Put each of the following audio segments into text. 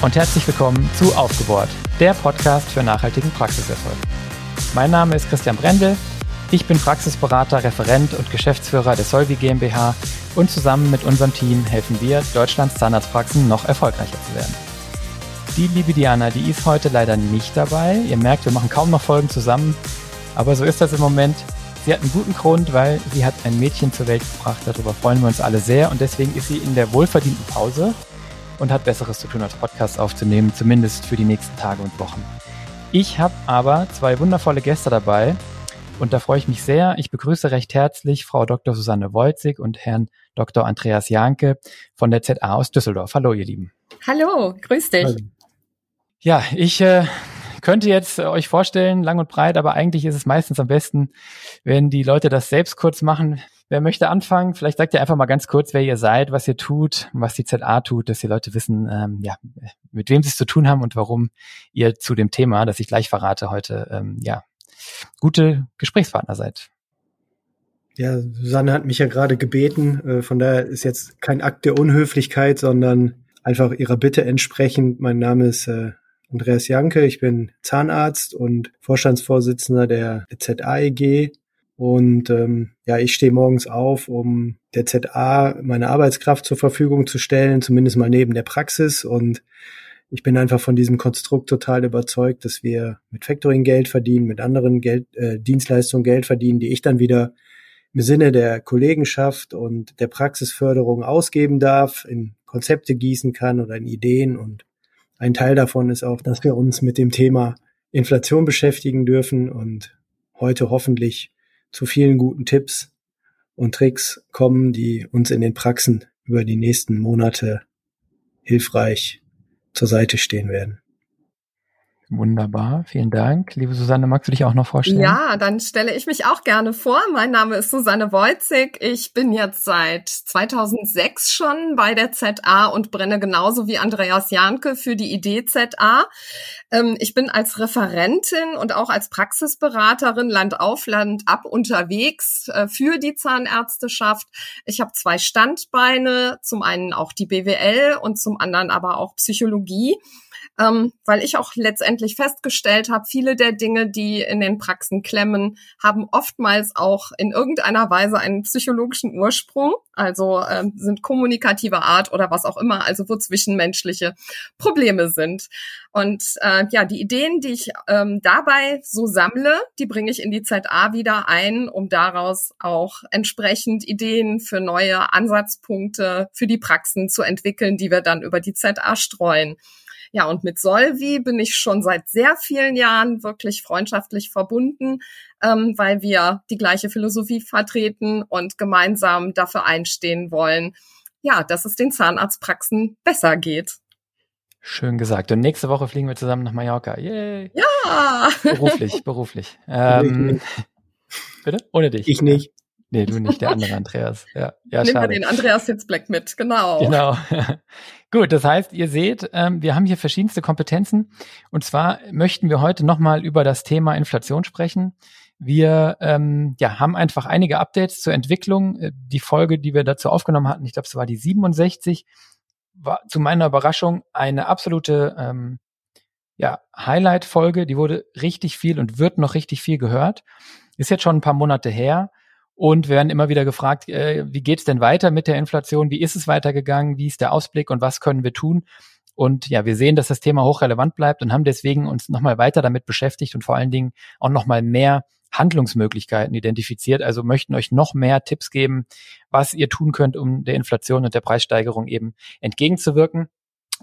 Und herzlich willkommen zu Aufgebohrt, der Podcast für nachhaltigen Praxiserfolg. Mein Name ist Christian Brendel. Ich bin Praxisberater, Referent und Geschäftsführer der Solvi GmbH und zusammen mit unserem Team helfen wir, Deutschlands Zahnarztpraxen noch erfolgreicher zu werden. Die liebe Diana, die ist heute leider nicht dabei. Ihr merkt, wir machen kaum noch Folgen zusammen, aber so ist das im Moment. Sie hat einen guten Grund, weil sie hat ein Mädchen zur Welt gebracht. Darüber freuen wir uns alle sehr und deswegen ist sie in der wohlverdienten Pause und hat Besseres zu tun, als Podcast aufzunehmen, zumindest für die nächsten Tage und Wochen. Ich habe aber zwei wundervolle Gäste dabei und da freue ich mich sehr. Ich begrüße recht herzlich Frau Dr. Susanne Wolzig und Herrn Dr. Andreas Janke von der ZA aus Düsseldorf. Hallo, ihr Lieben. Hallo, grüß dich. Hallo. Ja, ich äh, könnte jetzt äh, euch vorstellen, lang und breit, aber eigentlich ist es meistens am besten, wenn die Leute das selbst kurz machen. Wer möchte anfangen? Vielleicht sagt ihr einfach mal ganz kurz, wer ihr seid, was ihr tut, was die ZA tut, dass die Leute wissen, ähm, ja, mit wem sie es zu tun haben und warum ihr zu dem Thema, das ich gleich verrate, heute ähm, ja gute Gesprächspartner seid. Ja, Susanne hat mich ja gerade gebeten, äh, von daher ist jetzt kein Akt der Unhöflichkeit, sondern einfach ihrer Bitte entsprechend. Mein Name ist äh, Andreas Janke, ich bin Zahnarzt und Vorstandsvorsitzender der ZAEG und ähm, ja, ich stehe morgens auf, um der ZA meine Arbeitskraft zur Verfügung zu stellen, zumindest mal neben der Praxis. Und ich bin einfach von diesem Konstrukt total überzeugt, dass wir mit Factoring Geld verdienen, mit anderen Geld, äh, Dienstleistungen Geld verdienen, die ich dann wieder im Sinne der Kollegenschaft und der Praxisförderung ausgeben darf, in Konzepte gießen kann oder in Ideen. Und ein Teil davon ist auch, dass wir uns mit dem Thema Inflation beschäftigen dürfen und heute hoffentlich zu vielen guten Tipps und Tricks kommen, die uns in den Praxen über die nächsten Monate hilfreich zur Seite stehen werden. Wunderbar, vielen Dank. Liebe Susanne, magst du dich auch noch vorstellen? Ja, dann stelle ich mich auch gerne vor. Mein Name ist Susanne Wolzig. Ich bin jetzt seit 2006 schon bei der ZA und brenne genauso wie Andreas Janke für die Idee ZA. Ähm, ich bin als Referentin und auch als Praxisberaterin Land auf Land ab unterwegs äh, für die Zahnärzteschaft. Ich habe zwei Standbeine, zum einen auch die BWL und zum anderen aber auch Psychologie ähm, weil ich auch letztendlich festgestellt habe, viele der Dinge, die in den Praxen klemmen, haben oftmals auch in irgendeiner Weise einen psychologischen Ursprung, also ähm, sind kommunikativer Art oder was auch immer, also wo zwischenmenschliche Probleme sind. Und äh, ja, die Ideen, die ich ähm, dabei so sammle, die bringe ich in die ZA wieder ein, um daraus auch entsprechend Ideen für neue Ansatzpunkte für die Praxen zu entwickeln, die wir dann über die ZA streuen. Ja, und mit Solvi bin ich schon seit sehr vielen Jahren wirklich freundschaftlich verbunden, ähm, weil wir die gleiche Philosophie vertreten und gemeinsam dafür einstehen wollen, ja, dass es den Zahnarztpraxen besser geht. Schön gesagt. Und nächste Woche fliegen wir zusammen nach Mallorca. Yay! Ja! Beruflich, beruflich. Ähm, bitte? Ohne dich. Ich nicht. Nee, du nicht, der andere Andreas. Ja, ja Nehmen schade. wir den Andreas Hitzblack mit, genau. Genau. Gut, das heißt, ihr seht, ähm, wir haben hier verschiedenste Kompetenzen. Und zwar möchten wir heute nochmal über das Thema Inflation sprechen. Wir ähm, ja, haben einfach einige Updates zur Entwicklung. Äh, die Folge, die wir dazu aufgenommen hatten, ich glaube, es war die 67, war zu meiner Überraschung eine absolute ähm, ja, Highlight-Folge. Die wurde richtig viel und wird noch richtig viel gehört. Ist jetzt schon ein paar Monate her. Und werden immer wieder gefragt, äh, wie geht's denn weiter mit der Inflation? Wie ist es weitergegangen? Wie ist der Ausblick und was können wir tun? Und ja, wir sehen, dass das Thema hochrelevant bleibt und haben deswegen uns nochmal weiter damit beschäftigt und vor allen Dingen auch nochmal mehr Handlungsmöglichkeiten identifiziert. Also möchten euch noch mehr Tipps geben, was ihr tun könnt, um der Inflation und der Preissteigerung eben entgegenzuwirken.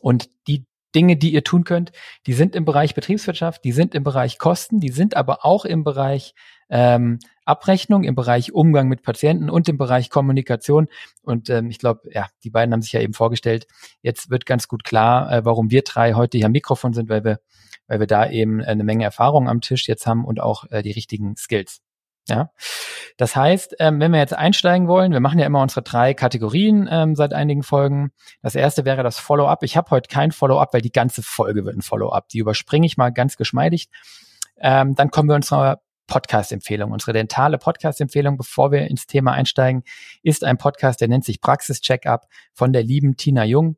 Und die Dinge, die ihr tun könnt, die sind im Bereich Betriebswirtschaft, die sind im Bereich Kosten, die sind aber auch im Bereich ähm, Abrechnung, im Bereich Umgang mit Patienten und im Bereich Kommunikation. Und ähm, ich glaube, ja, die beiden haben sich ja eben vorgestellt. Jetzt wird ganz gut klar, äh, warum wir drei heute hier am Mikrofon sind, weil wir, weil wir da eben eine Menge Erfahrung am Tisch jetzt haben und auch äh, die richtigen Skills. Ja, das heißt, ähm, wenn wir jetzt einsteigen wollen, wir machen ja immer unsere drei Kategorien ähm, seit einigen Folgen. Das erste wäre das Follow-up. Ich habe heute kein Follow-up, weil die ganze Folge wird ein Follow-up. Die überspringe ich mal ganz geschmeidig. Ähm, dann kommen wir unserer Podcast-Empfehlung. Unsere dentale Podcast-Empfehlung, bevor wir ins Thema einsteigen, ist ein Podcast, der nennt sich Praxis-Check-up von der lieben Tina Jung.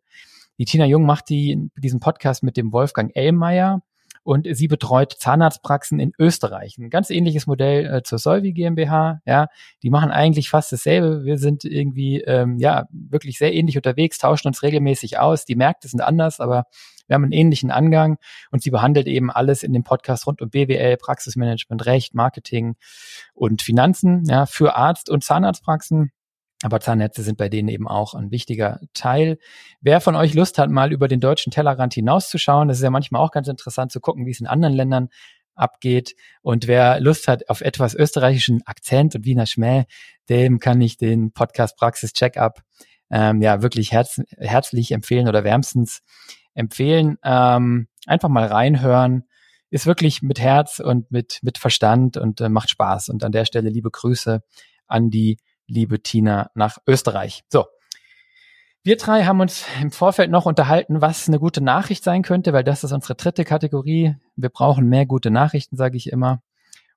Die Tina Jung macht die, diesen Podcast mit dem Wolfgang Ellmeier und sie betreut Zahnarztpraxen in Österreich. Ein ganz ähnliches Modell äh, zur Solvi GmbH. Ja, die machen eigentlich fast dasselbe. Wir sind irgendwie ähm, ja wirklich sehr ähnlich unterwegs, tauschen uns regelmäßig aus. Die Märkte sind anders, aber wir haben einen ähnlichen Angang und sie behandelt eben alles in dem Podcast rund um BWL, Praxismanagement, Recht, Marketing und Finanzen ja, für Arzt- und Zahnarztpraxen. Aber Zahnnetze sind bei denen eben auch ein wichtiger Teil. Wer von euch Lust hat, mal über den deutschen Tellerrand hinauszuschauen, das ist ja manchmal auch ganz interessant zu gucken, wie es in anderen Ländern abgeht. Und wer Lust hat auf etwas österreichischen Akzent und Wiener Schmäh, dem kann ich den Podcast Praxis Checkup ähm, ja wirklich herz herzlich empfehlen oder wärmstens empfehlen. Ähm, einfach mal reinhören. Ist wirklich mit Herz und mit, mit Verstand und äh, macht Spaß. Und an der Stelle liebe Grüße an die liebe Tina nach Österreich. So. Wir drei haben uns im Vorfeld noch unterhalten, was eine gute Nachricht sein könnte, weil das ist unsere dritte Kategorie. Wir brauchen mehr gute Nachrichten, sage ich immer.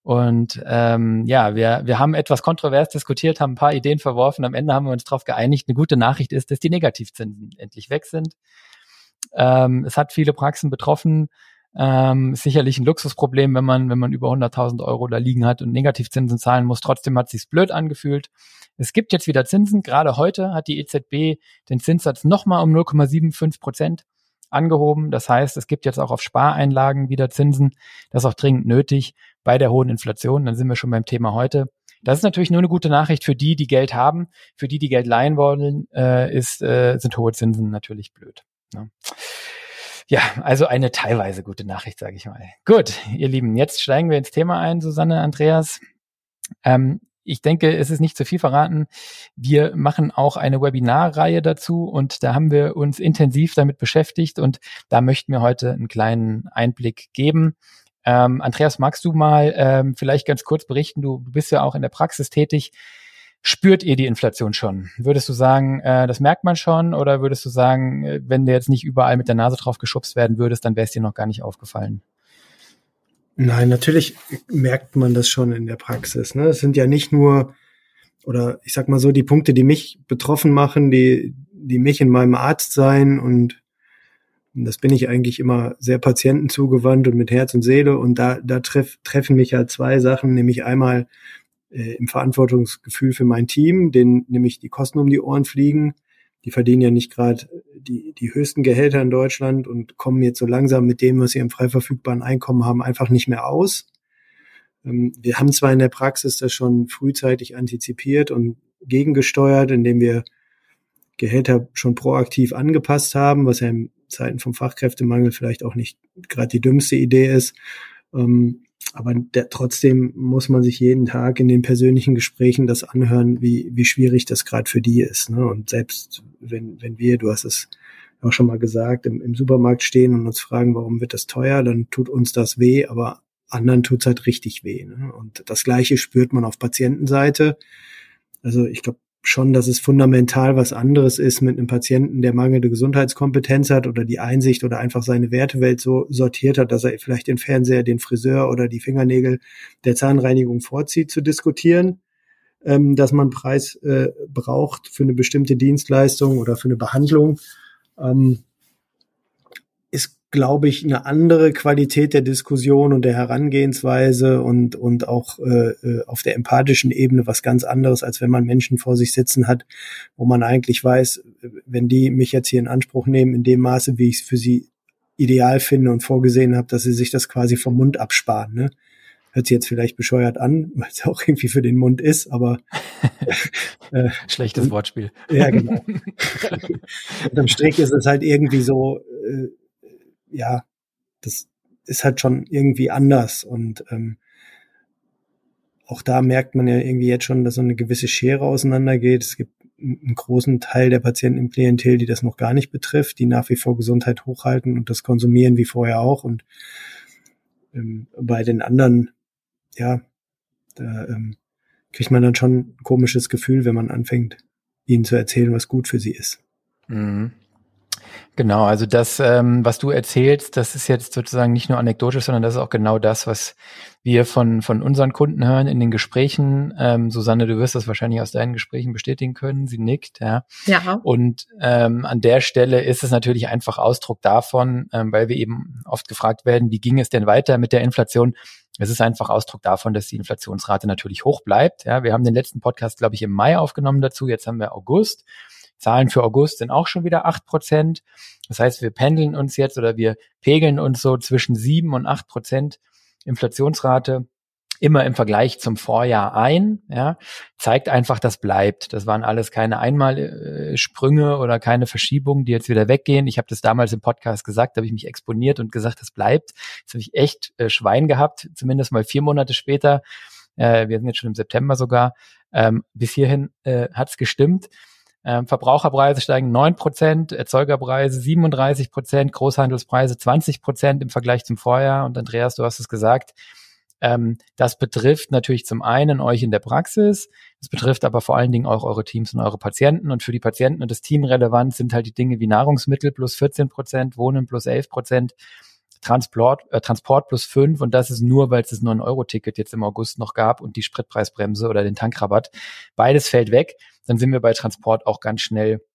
Und ähm, ja, wir, wir haben etwas kontrovers diskutiert, haben ein paar Ideen verworfen. Am Ende haben wir uns darauf geeinigt, eine gute Nachricht ist, dass die Negativzinsen endlich weg sind. Ähm, es hat viele Praxen betroffen. Ähm, sicherlich ein Luxusproblem, wenn man, wenn man über 100.000 Euro da liegen hat und Negativzinsen zahlen muss. Trotzdem hat sich's blöd angefühlt. Es gibt jetzt wieder Zinsen. Gerade heute hat die EZB den Zinssatz nochmal um 0,75 Prozent angehoben. Das heißt, es gibt jetzt auch auf Spareinlagen wieder Zinsen. Das ist auch dringend nötig bei der hohen Inflation. Dann sind wir schon beim Thema heute. Das ist natürlich nur eine gute Nachricht für die, die Geld haben. Für die, die Geld leihen wollen, äh, ist, äh, sind hohe Zinsen natürlich blöd. Ne? Ja, also eine teilweise gute Nachricht, sage ich mal. Gut, ihr Lieben, jetzt steigen wir ins Thema ein, Susanne, Andreas. Ähm, ich denke, es ist nicht zu viel verraten. Wir machen auch eine Webinarreihe dazu und da haben wir uns intensiv damit beschäftigt und da möchten wir heute einen kleinen Einblick geben. Ähm, Andreas, magst du mal ähm, vielleicht ganz kurz berichten? Du, du bist ja auch in der Praxis tätig. Spürt ihr die Inflation schon? Würdest du sagen, äh, das merkt man schon? Oder würdest du sagen, äh, wenn du jetzt nicht überall mit der Nase drauf geschubst werden würdest, dann wäre es dir noch gar nicht aufgefallen? Nein, natürlich merkt man das schon in der Praxis. Ne? Es sind ja nicht nur, oder ich sag mal so, die Punkte, die mich betroffen machen, die, die mich in meinem Arzt sein und das bin ich eigentlich immer sehr patientenzugewandt und mit Herz und Seele. Und da, da treff, treffen mich ja zwei Sachen, nämlich einmal äh, im Verantwortungsgefühl für mein Team, denen nämlich die Kosten um die Ohren fliegen. Die verdienen ja nicht gerade die, die höchsten Gehälter in Deutschland und kommen jetzt so langsam mit dem, was sie im frei verfügbaren Einkommen haben, einfach nicht mehr aus. Ähm, wir haben zwar in der Praxis das schon frühzeitig antizipiert und gegengesteuert, indem wir Gehälter schon proaktiv angepasst haben, was ja in Zeiten vom Fachkräftemangel vielleicht auch nicht gerade die dümmste Idee ist. Ähm, aber der, trotzdem muss man sich jeden Tag in den persönlichen Gesprächen das anhören, wie, wie schwierig das gerade für die ist. Ne? Und selbst wenn, wenn wir, du hast es auch schon mal gesagt, im, im Supermarkt stehen und uns fragen, warum wird das teuer, dann tut uns das weh, aber anderen tut's halt richtig weh. Ne? Und das Gleiche spürt man auf Patientenseite. Also ich glaube, schon, dass es fundamental was anderes ist mit einem Patienten, der mangelnde Gesundheitskompetenz hat oder die Einsicht oder einfach seine Wertewelt so sortiert hat, dass er vielleicht den Fernseher, den Friseur oder die Fingernägel der Zahnreinigung vorzieht, zu diskutieren, ähm, dass man Preis äh, braucht für eine bestimmte Dienstleistung oder für eine Behandlung. Ähm, ist glaube ich, eine andere Qualität der Diskussion und der Herangehensweise und, und auch äh, äh, auf der empathischen Ebene was ganz anderes, als wenn man Menschen vor sich sitzen hat, wo man eigentlich weiß, wenn die mich jetzt hier in Anspruch nehmen, in dem Maße, wie ich es für sie ideal finde und vorgesehen habe, dass sie sich das quasi vom Mund absparen. Ne? Hört sich jetzt vielleicht bescheuert an, weil es auch irgendwie für den Mund ist, aber äh, schlechtes Wortspiel. Ja, genau. Unterm Strich ist es halt irgendwie so, äh, ja, das ist halt schon irgendwie anders und ähm, auch da merkt man ja irgendwie jetzt schon, dass so eine gewisse Schere auseinandergeht. Es gibt einen großen Teil der Patienten im Klientel, die das noch gar nicht betrifft, die nach wie vor Gesundheit hochhalten und das konsumieren wie vorher auch. Und ähm, bei den anderen, ja, da ähm, kriegt man dann schon ein komisches Gefühl, wenn man anfängt, ihnen zu erzählen, was gut für sie ist. Mhm. Genau, also das, ähm, was du erzählst, das ist jetzt sozusagen nicht nur anekdotisch, sondern das ist auch genau das, was wir von, von unseren Kunden hören in den Gesprächen. Ähm, Susanne, du wirst das wahrscheinlich aus deinen Gesprächen bestätigen können. Sie nickt, ja. Ja. Und ähm, an der Stelle ist es natürlich einfach Ausdruck davon, ähm, weil wir eben oft gefragt werden, wie ging es denn weiter mit der Inflation? Es ist einfach Ausdruck davon, dass die Inflationsrate natürlich hoch bleibt. Ja, wir haben den letzten Podcast, glaube ich, im Mai aufgenommen dazu. Jetzt haben wir August. Zahlen für August sind auch schon wieder acht Prozent. Das heißt, wir pendeln uns jetzt oder wir pegeln uns so zwischen sieben und acht Prozent Inflationsrate immer im Vergleich zum Vorjahr ein, ja, zeigt einfach, das bleibt. Das waren alles keine Einmalsprünge oder keine Verschiebungen, die jetzt wieder weggehen. Ich habe das damals im Podcast gesagt, habe ich mich exponiert und gesagt, das bleibt. Jetzt habe ich echt äh, Schwein gehabt, zumindest mal vier Monate später. Äh, wir sind jetzt schon im September sogar. Ähm, bis hierhin äh, hat es gestimmt. Ähm, Verbraucherpreise steigen 9 Prozent, Erzeugerpreise 37 Prozent, Großhandelspreise 20 Prozent im Vergleich zum Vorjahr. Und Andreas, du hast es gesagt, ähm, das betrifft natürlich zum einen euch in der Praxis, es betrifft aber vor allen Dingen auch eure Teams und eure Patienten. Und für die Patienten und das Team relevant sind halt die Dinge wie Nahrungsmittel plus 14 Prozent, Wohnen plus 11 Prozent, Transport, äh, Transport plus 5 und das ist nur, weil es das 9-Euro-Ticket jetzt im August noch gab und die Spritpreisbremse oder den Tankrabatt. Beides fällt weg dann sind wir bei Transport auch ganz schnell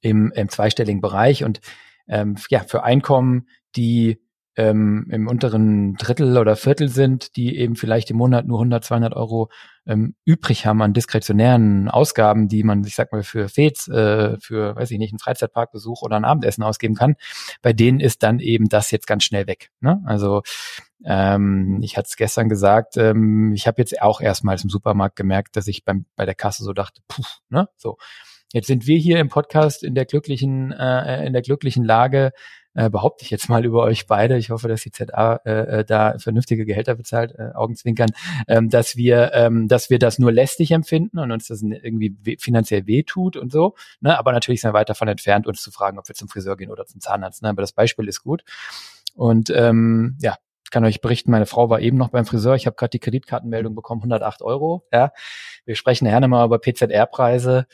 im, im zweistelligen Bereich. Und ähm, ja, für Einkommen, die ähm, im unteren Drittel oder Viertel sind, die eben vielleicht im Monat nur 100, 200 Euro ähm, übrig haben an diskretionären Ausgaben, die man, ich sag mal, für Fets, äh, für, weiß ich nicht, einen Freizeitparkbesuch oder ein Abendessen ausgeben kann, bei denen ist dann eben das jetzt ganz schnell weg. Ne? Also ähm, ich hatte es gestern gesagt, ähm, ich habe jetzt auch erstmals im Supermarkt gemerkt, dass ich beim, bei der Kasse so dachte, puh, ne, so. Jetzt sind wir hier im Podcast in der glücklichen, äh, in der glücklichen Lage, äh, behaupte ich jetzt mal über euch beide. Ich hoffe, dass die ZA äh, äh, da vernünftige Gehälter bezahlt, äh, Augenzwinkern, ähm, dass wir, ähm, dass wir das nur lästig empfinden und uns das irgendwie we finanziell wehtut und so. Ne? Aber natürlich sind wir weit davon entfernt, uns zu fragen, ob wir zum Friseur gehen oder zum Zahnarzt. Ne? Aber das Beispiel ist gut. Und ähm, ja, kann euch berichten, meine Frau war eben noch beim Friseur. Ich habe gerade die Kreditkartenmeldung bekommen, 108 Euro. Ja, wir sprechen nachher nochmal über PZR-Preise.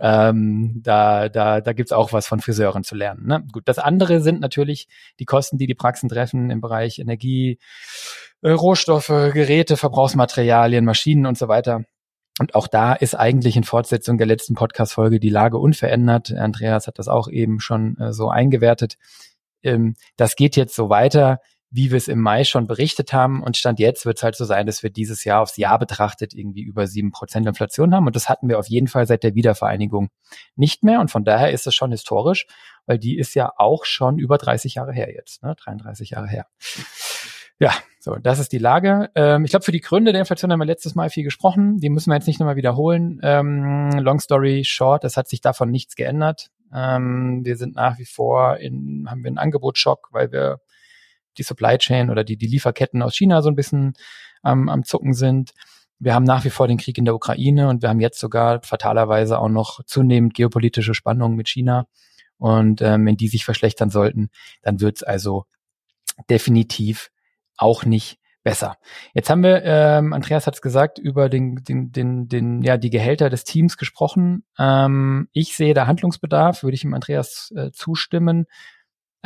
Ähm, da da, da gibt's auch was von Friseuren zu lernen. Ne? Gut, das andere sind natürlich die Kosten, die die Praxen treffen im Bereich Energie, äh, Rohstoffe, Geräte, Verbrauchsmaterialien, Maschinen und so weiter. Und auch da ist eigentlich in Fortsetzung der letzten Podcast-Folge die Lage unverändert. Andreas hat das auch eben schon äh, so eingewertet. Ähm, das geht jetzt so weiter wie wir es im Mai schon berichtet haben. Und Stand jetzt wird es halt so sein, dass wir dieses Jahr aufs Jahr betrachtet irgendwie über sieben Prozent Inflation haben. Und das hatten wir auf jeden Fall seit der Wiedervereinigung nicht mehr. Und von daher ist es schon historisch, weil die ist ja auch schon über 30 Jahre her jetzt, ne? 33 Jahre her. Ja, so, das ist die Lage. Ähm, ich glaube, für die Gründe der Inflation haben wir letztes Mal viel gesprochen. Die müssen wir jetzt nicht nochmal wiederholen. Ähm, long story short, es hat sich davon nichts geändert. Ähm, wir sind nach wie vor in, haben wir einen Angebotsschock, weil wir die Supply Chain oder die, die Lieferketten aus China so ein bisschen ähm, am Zucken sind. Wir haben nach wie vor den Krieg in der Ukraine und wir haben jetzt sogar fatalerweise auch noch zunehmend geopolitische Spannungen mit China. Und ähm, wenn die sich verschlechtern sollten, dann wird es also definitiv auch nicht besser. Jetzt haben wir, ähm, Andreas hat es gesagt, über den, den, den, den, ja, die Gehälter des Teams gesprochen. Ähm, ich sehe da Handlungsbedarf, würde ich ihm Andreas äh, zustimmen.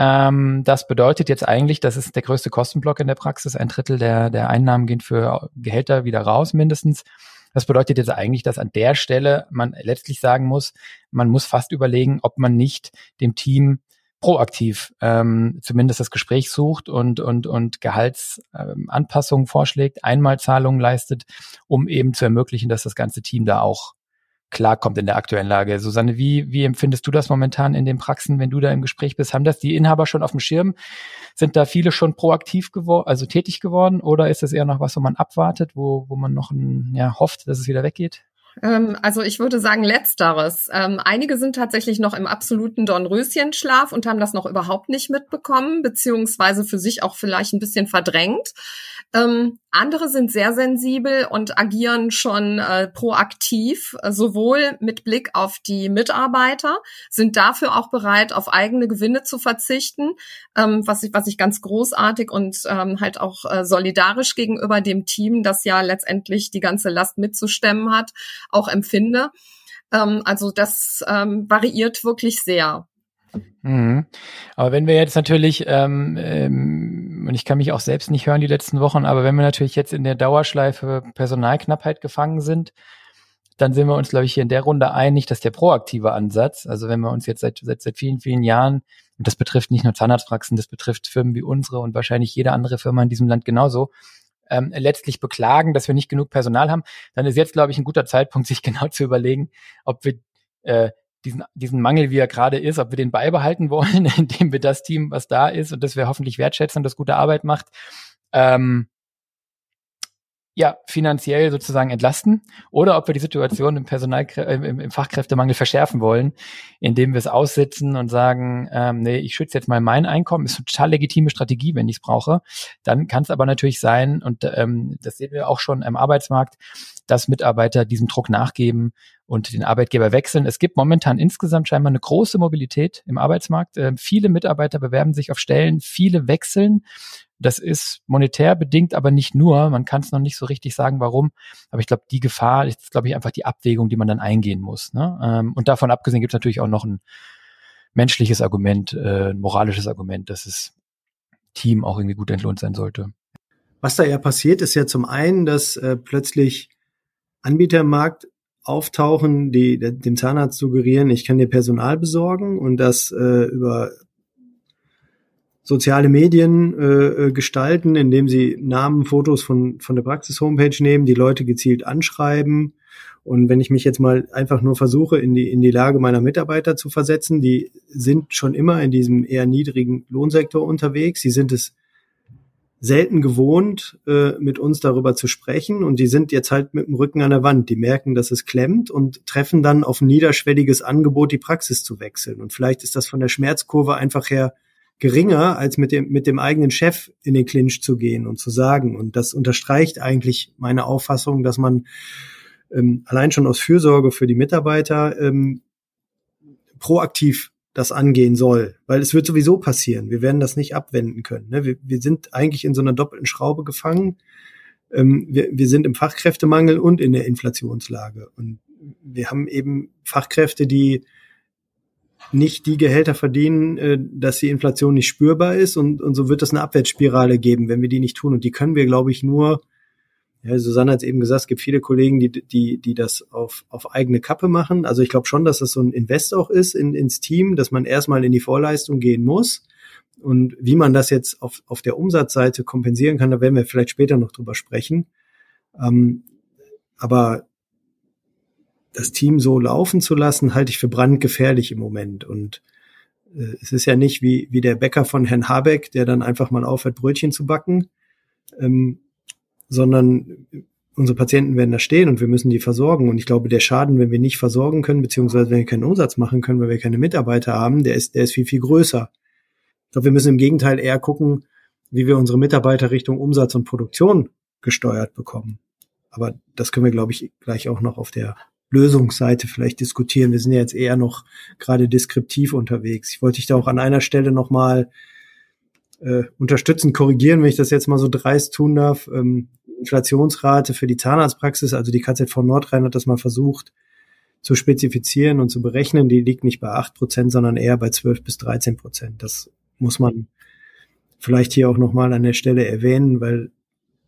Ähm, das bedeutet jetzt eigentlich, das ist der größte Kostenblock in der Praxis. Ein Drittel der, der Einnahmen gehen für Gehälter wieder raus mindestens. Das bedeutet jetzt eigentlich, dass an der Stelle man letztlich sagen muss, man muss fast überlegen, ob man nicht dem Team proaktiv ähm, zumindest das Gespräch sucht und und und Gehaltsanpassungen ähm, vorschlägt, Einmalzahlungen leistet, um eben zu ermöglichen, dass das ganze Team da auch klarkommt in der aktuellen Lage. Susanne, wie, wie empfindest du das momentan in den Praxen, wenn du da im Gespräch bist? Haben das die Inhaber schon auf dem Schirm? Sind da viele schon proaktiv geworden, also tätig geworden? Oder ist das eher noch was, wo man abwartet, wo, wo man noch ein, ja, hofft, dass es wieder weggeht? Ähm, also ich würde sagen letzteres. Ähm, einige sind tatsächlich noch im absoluten Dornröschenschlaf und haben das noch überhaupt nicht mitbekommen, beziehungsweise für sich auch vielleicht ein bisschen verdrängt. Andere sind sehr sensibel und agieren schon äh, proaktiv, äh, sowohl mit Blick auf die Mitarbeiter, sind dafür auch bereit, auf eigene Gewinne zu verzichten, ähm, was, ich, was ich ganz großartig und ähm, halt auch äh, solidarisch gegenüber dem Team, das ja letztendlich die ganze Last mitzustemmen hat, auch empfinde. Ähm, also das ähm, variiert wirklich sehr. Mhm. Aber wenn wir jetzt natürlich, ähm, ähm, und ich kann mich auch selbst nicht hören die letzten Wochen, aber wenn wir natürlich jetzt in der Dauerschleife Personalknappheit gefangen sind, dann sind wir uns, glaube ich, hier in der Runde einig, dass der proaktive Ansatz, also wenn wir uns jetzt seit, seit, seit vielen, vielen Jahren, und das betrifft nicht nur Zahnarztpraxen, das betrifft Firmen wie unsere und wahrscheinlich jede andere Firma in diesem Land genauso, ähm, letztlich beklagen, dass wir nicht genug Personal haben, dann ist jetzt, glaube ich, ein guter Zeitpunkt, sich genau zu überlegen, ob wir äh, diesen, diesen Mangel, wie er gerade ist, ob wir den beibehalten wollen, indem wir das Team, was da ist und das wir hoffentlich wertschätzen und das gute Arbeit macht, ähm, ja, finanziell sozusagen entlasten oder ob wir die Situation im Personal, äh, im, im, Fachkräftemangel verschärfen wollen, indem wir es aussitzen und sagen, ähm, nee, ich schütze jetzt mal mein Einkommen, ist eine total legitime Strategie, wenn ich es brauche. Dann kann es aber natürlich sein, und ähm, das sehen wir auch schon im Arbeitsmarkt, dass Mitarbeiter diesem Druck nachgeben und den Arbeitgeber wechseln. Es gibt momentan insgesamt scheinbar eine große Mobilität im Arbeitsmarkt. Ähm, viele Mitarbeiter bewerben sich auf Stellen, viele wechseln. Das ist monetär bedingt, aber nicht nur. Man kann es noch nicht so richtig sagen, warum. Aber ich glaube, die Gefahr ist, glaube ich, einfach die Abwägung, die man dann eingehen muss. Ne? Ähm, und davon abgesehen gibt es natürlich auch noch ein menschliches Argument, äh, ein moralisches Argument, dass das Team auch irgendwie gut entlohnt sein sollte. Was da ja passiert, ist ja zum einen, dass äh, plötzlich Anbieter im Markt auftauchen, die dem Zahnarzt suggerieren, ich kann dir Personal besorgen und das äh, über soziale Medien äh, äh, gestalten, indem sie Namen, Fotos von, von der Praxis-Homepage nehmen, die Leute gezielt anschreiben. Und wenn ich mich jetzt mal einfach nur versuche, in die, in die Lage meiner Mitarbeiter zu versetzen, die sind schon immer in diesem eher niedrigen Lohnsektor unterwegs. Sie sind es selten gewohnt, äh, mit uns darüber zu sprechen. Und die sind jetzt halt mit dem Rücken an der Wand. Die merken, dass es klemmt und treffen dann auf ein niederschwelliges Angebot, die Praxis zu wechseln. Und vielleicht ist das von der Schmerzkurve einfach her geringer, als mit dem, mit dem eigenen Chef in den Clinch zu gehen und zu sagen. Und das unterstreicht eigentlich meine Auffassung, dass man ähm, allein schon aus Fürsorge für die Mitarbeiter ähm, proaktiv das angehen soll, weil es wird sowieso passieren. Wir werden das nicht abwenden können. Ne? Wir, wir sind eigentlich in so einer doppelten Schraube gefangen. Ähm, wir, wir sind im Fachkräftemangel und in der Inflationslage. Und wir haben eben Fachkräfte, die nicht die Gehälter verdienen, äh, dass die Inflation nicht spürbar ist und, und so wird es eine Abwärtsspirale geben, wenn wir die nicht tun. Und die können wir, glaube ich, nur, ja, Susanne hat es eben gesagt, es gibt viele Kollegen, die, die, die das auf, auf eigene Kappe machen. Also ich glaube schon, dass das so ein Invest auch ist in, ins Team, dass man erstmal in die Vorleistung gehen muss. Und wie man das jetzt auf, auf der Umsatzseite kompensieren kann, da werden wir vielleicht später noch drüber sprechen. Ähm, aber das Team so laufen zu lassen, halte ich für brandgefährlich im Moment. Und äh, es ist ja nicht wie, wie der Bäcker von Herrn Habeck, der dann einfach mal aufhört, Brötchen zu backen, ähm, sondern unsere Patienten werden da stehen und wir müssen die versorgen. Und ich glaube, der Schaden, wenn wir nicht versorgen können, beziehungsweise wenn wir keinen Umsatz machen können, weil wir keine Mitarbeiter haben, der ist, der ist viel, viel größer. Ich glaube, wir müssen im Gegenteil eher gucken, wie wir unsere Mitarbeiter Richtung Umsatz und Produktion gesteuert bekommen. Aber das können wir, glaube ich, gleich auch noch auf der Lösungsseite vielleicht diskutieren. Wir sind ja jetzt eher noch gerade deskriptiv unterwegs. Ich wollte dich da auch an einer Stelle nochmal äh, unterstützen, korrigieren, wenn ich das jetzt mal so dreist tun darf. Ähm, Inflationsrate für die Zahnarztpraxis, also die KZV Nordrhein hat das mal versucht zu spezifizieren und zu berechnen. Die liegt nicht bei acht Prozent, sondern eher bei zwölf bis dreizehn Prozent. Das muss man vielleicht hier auch nochmal an der Stelle erwähnen, weil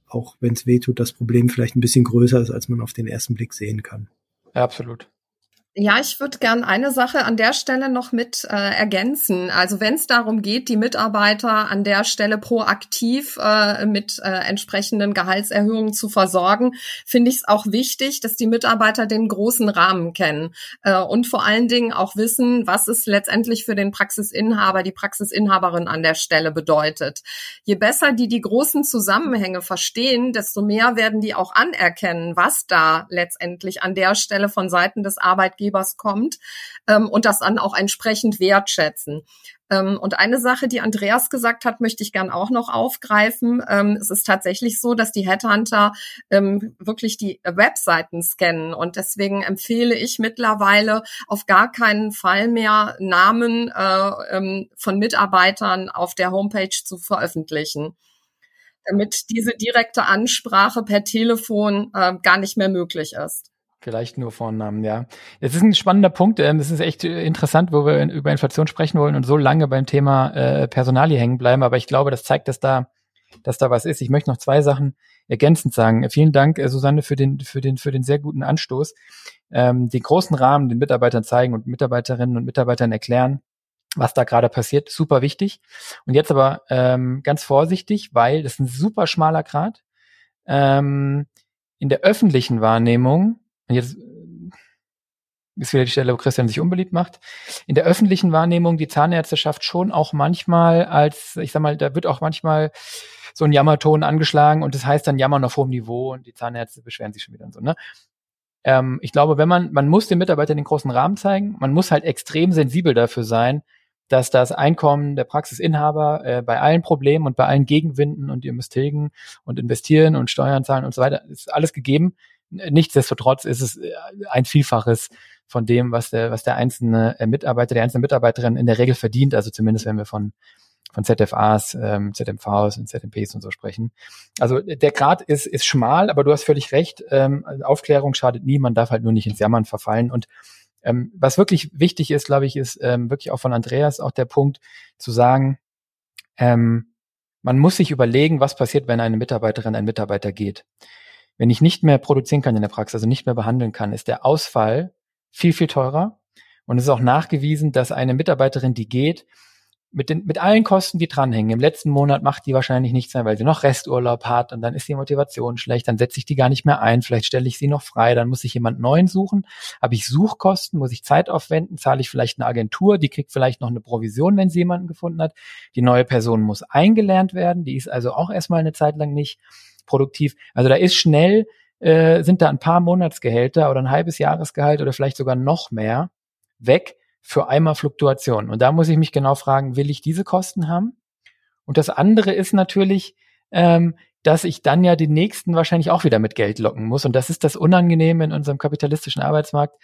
auch wenn es weh tut, das Problem vielleicht ein bisschen größer ist, als man auf den ersten Blick sehen kann. Ja, absolut. Ja, ich würde gern eine Sache an der Stelle noch mit äh, ergänzen. Also wenn es darum geht, die Mitarbeiter an der Stelle proaktiv äh, mit äh, entsprechenden Gehaltserhöhungen zu versorgen, finde ich es auch wichtig, dass die Mitarbeiter den großen Rahmen kennen äh, und vor allen Dingen auch wissen, was es letztendlich für den Praxisinhaber, die Praxisinhaberin an der Stelle bedeutet. Je besser die die großen Zusammenhänge verstehen, desto mehr werden die auch anerkennen, was da letztendlich an der Stelle von Seiten des Arbeitgebers Arbeitgebers kommt ähm, und das dann auch entsprechend wertschätzen. Ähm, und eine Sache, die Andreas gesagt hat, möchte ich gern auch noch aufgreifen. Ähm, es ist tatsächlich so, dass die Headhunter ähm, wirklich die Webseiten scannen und deswegen empfehle ich mittlerweile auf gar keinen Fall mehr Namen äh, ähm, von Mitarbeitern auf der Homepage zu veröffentlichen damit diese direkte Ansprache per Telefon äh, gar nicht mehr möglich ist. Vielleicht nur Vornamen, ja. Es ist ein spannender Punkt. Ähm, es ist echt äh, interessant, wo wir über Inflation sprechen wollen und so lange beim Thema äh, Personalie hängen bleiben. Aber ich glaube, das zeigt, dass da, dass da was ist. Ich möchte noch zwei Sachen ergänzend sagen. Vielen Dank, äh, Susanne, für den, für den, für den sehr guten Anstoß. Ähm, den großen Rahmen den Mitarbeitern zeigen und Mitarbeiterinnen und Mitarbeitern erklären, was da gerade passiert. Super wichtig. Und jetzt aber ähm, ganz vorsichtig, weil das ist ein super schmaler Grad. In der öffentlichen Wahrnehmung und jetzt ist wieder die Stelle, wo Christian sich unbeliebt macht. In der öffentlichen Wahrnehmung die Zahnärzteschaft schon auch manchmal als, ich sag mal, da wird auch manchmal so ein Jammerton angeschlagen und das heißt dann Jammern auf hohem Niveau und die Zahnärzte beschweren sich schon wieder und so, ne? Ähm, ich glaube, wenn man, man muss den Mitarbeitern den großen Rahmen zeigen, man muss halt extrem sensibel dafür sein, dass das Einkommen der Praxisinhaber äh, bei allen Problemen und bei allen Gegenwinden und ihr müsst tilgen und investieren und Steuern zahlen und so weiter, ist alles gegeben. Nichtsdestotrotz ist es äh, ein Vielfaches von dem, was der, was der einzelne äh, Mitarbeiter, der einzelne Mitarbeiterin in der Regel verdient. Also zumindest wenn wir von von ZFAs, ähm, ZMVs und ZMPs und so sprechen. Also der Grad ist, ist schmal, aber du hast völlig recht. Ähm, Aufklärung schadet nie, man darf halt nur nicht ins Jammern verfallen. Und ähm, was wirklich wichtig ist, glaube ich, ist ähm, wirklich auch von Andreas auch der Punkt zu sagen, ähm, man muss sich überlegen, was passiert, wenn eine Mitarbeiterin, ein Mitarbeiter geht. Wenn ich nicht mehr produzieren kann in der Praxis, also nicht mehr behandeln kann, ist der Ausfall viel, viel teurer. Und es ist auch nachgewiesen, dass eine Mitarbeiterin, die geht, mit, den, mit allen Kosten, die dranhängen. Im letzten Monat macht die wahrscheinlich nichts mehr, weil sie noch Resturlaub hat und dann ist die Motivation schlecht, dann setze ich die gar nicht mehr ein, vielleicht stelle ich sie noch frei, dann muss ich jemand neuen suchen. Habe ich Suchkosten, muss ich Zeit aufwenden, zahle ich vielleicht eine Agentur, die kriegt vielleicht noch eine Provision, wenn sie jemanden gefunden hat. Die neue Person muss eingelernt werden, die ist also auch erstmal eine Zeit lang nicht produktiv. Also da ist schnell, äh, sind da ein paar Monatsgehälter oder ein halbes Jahresgehalt oder vielleicht sogar noch mehr weg für einmal Fluktuation. Und da muss ich mich genau fragen, will ich diese Kosten haben? Und das andere ist natürlich, ähm, dass ich dann ja den nächsten wahrscheinlich auch wieder mit Geld locken muss. Und das ist das Unangenehme in unserem kapitalistischen Arbeitsmarkt,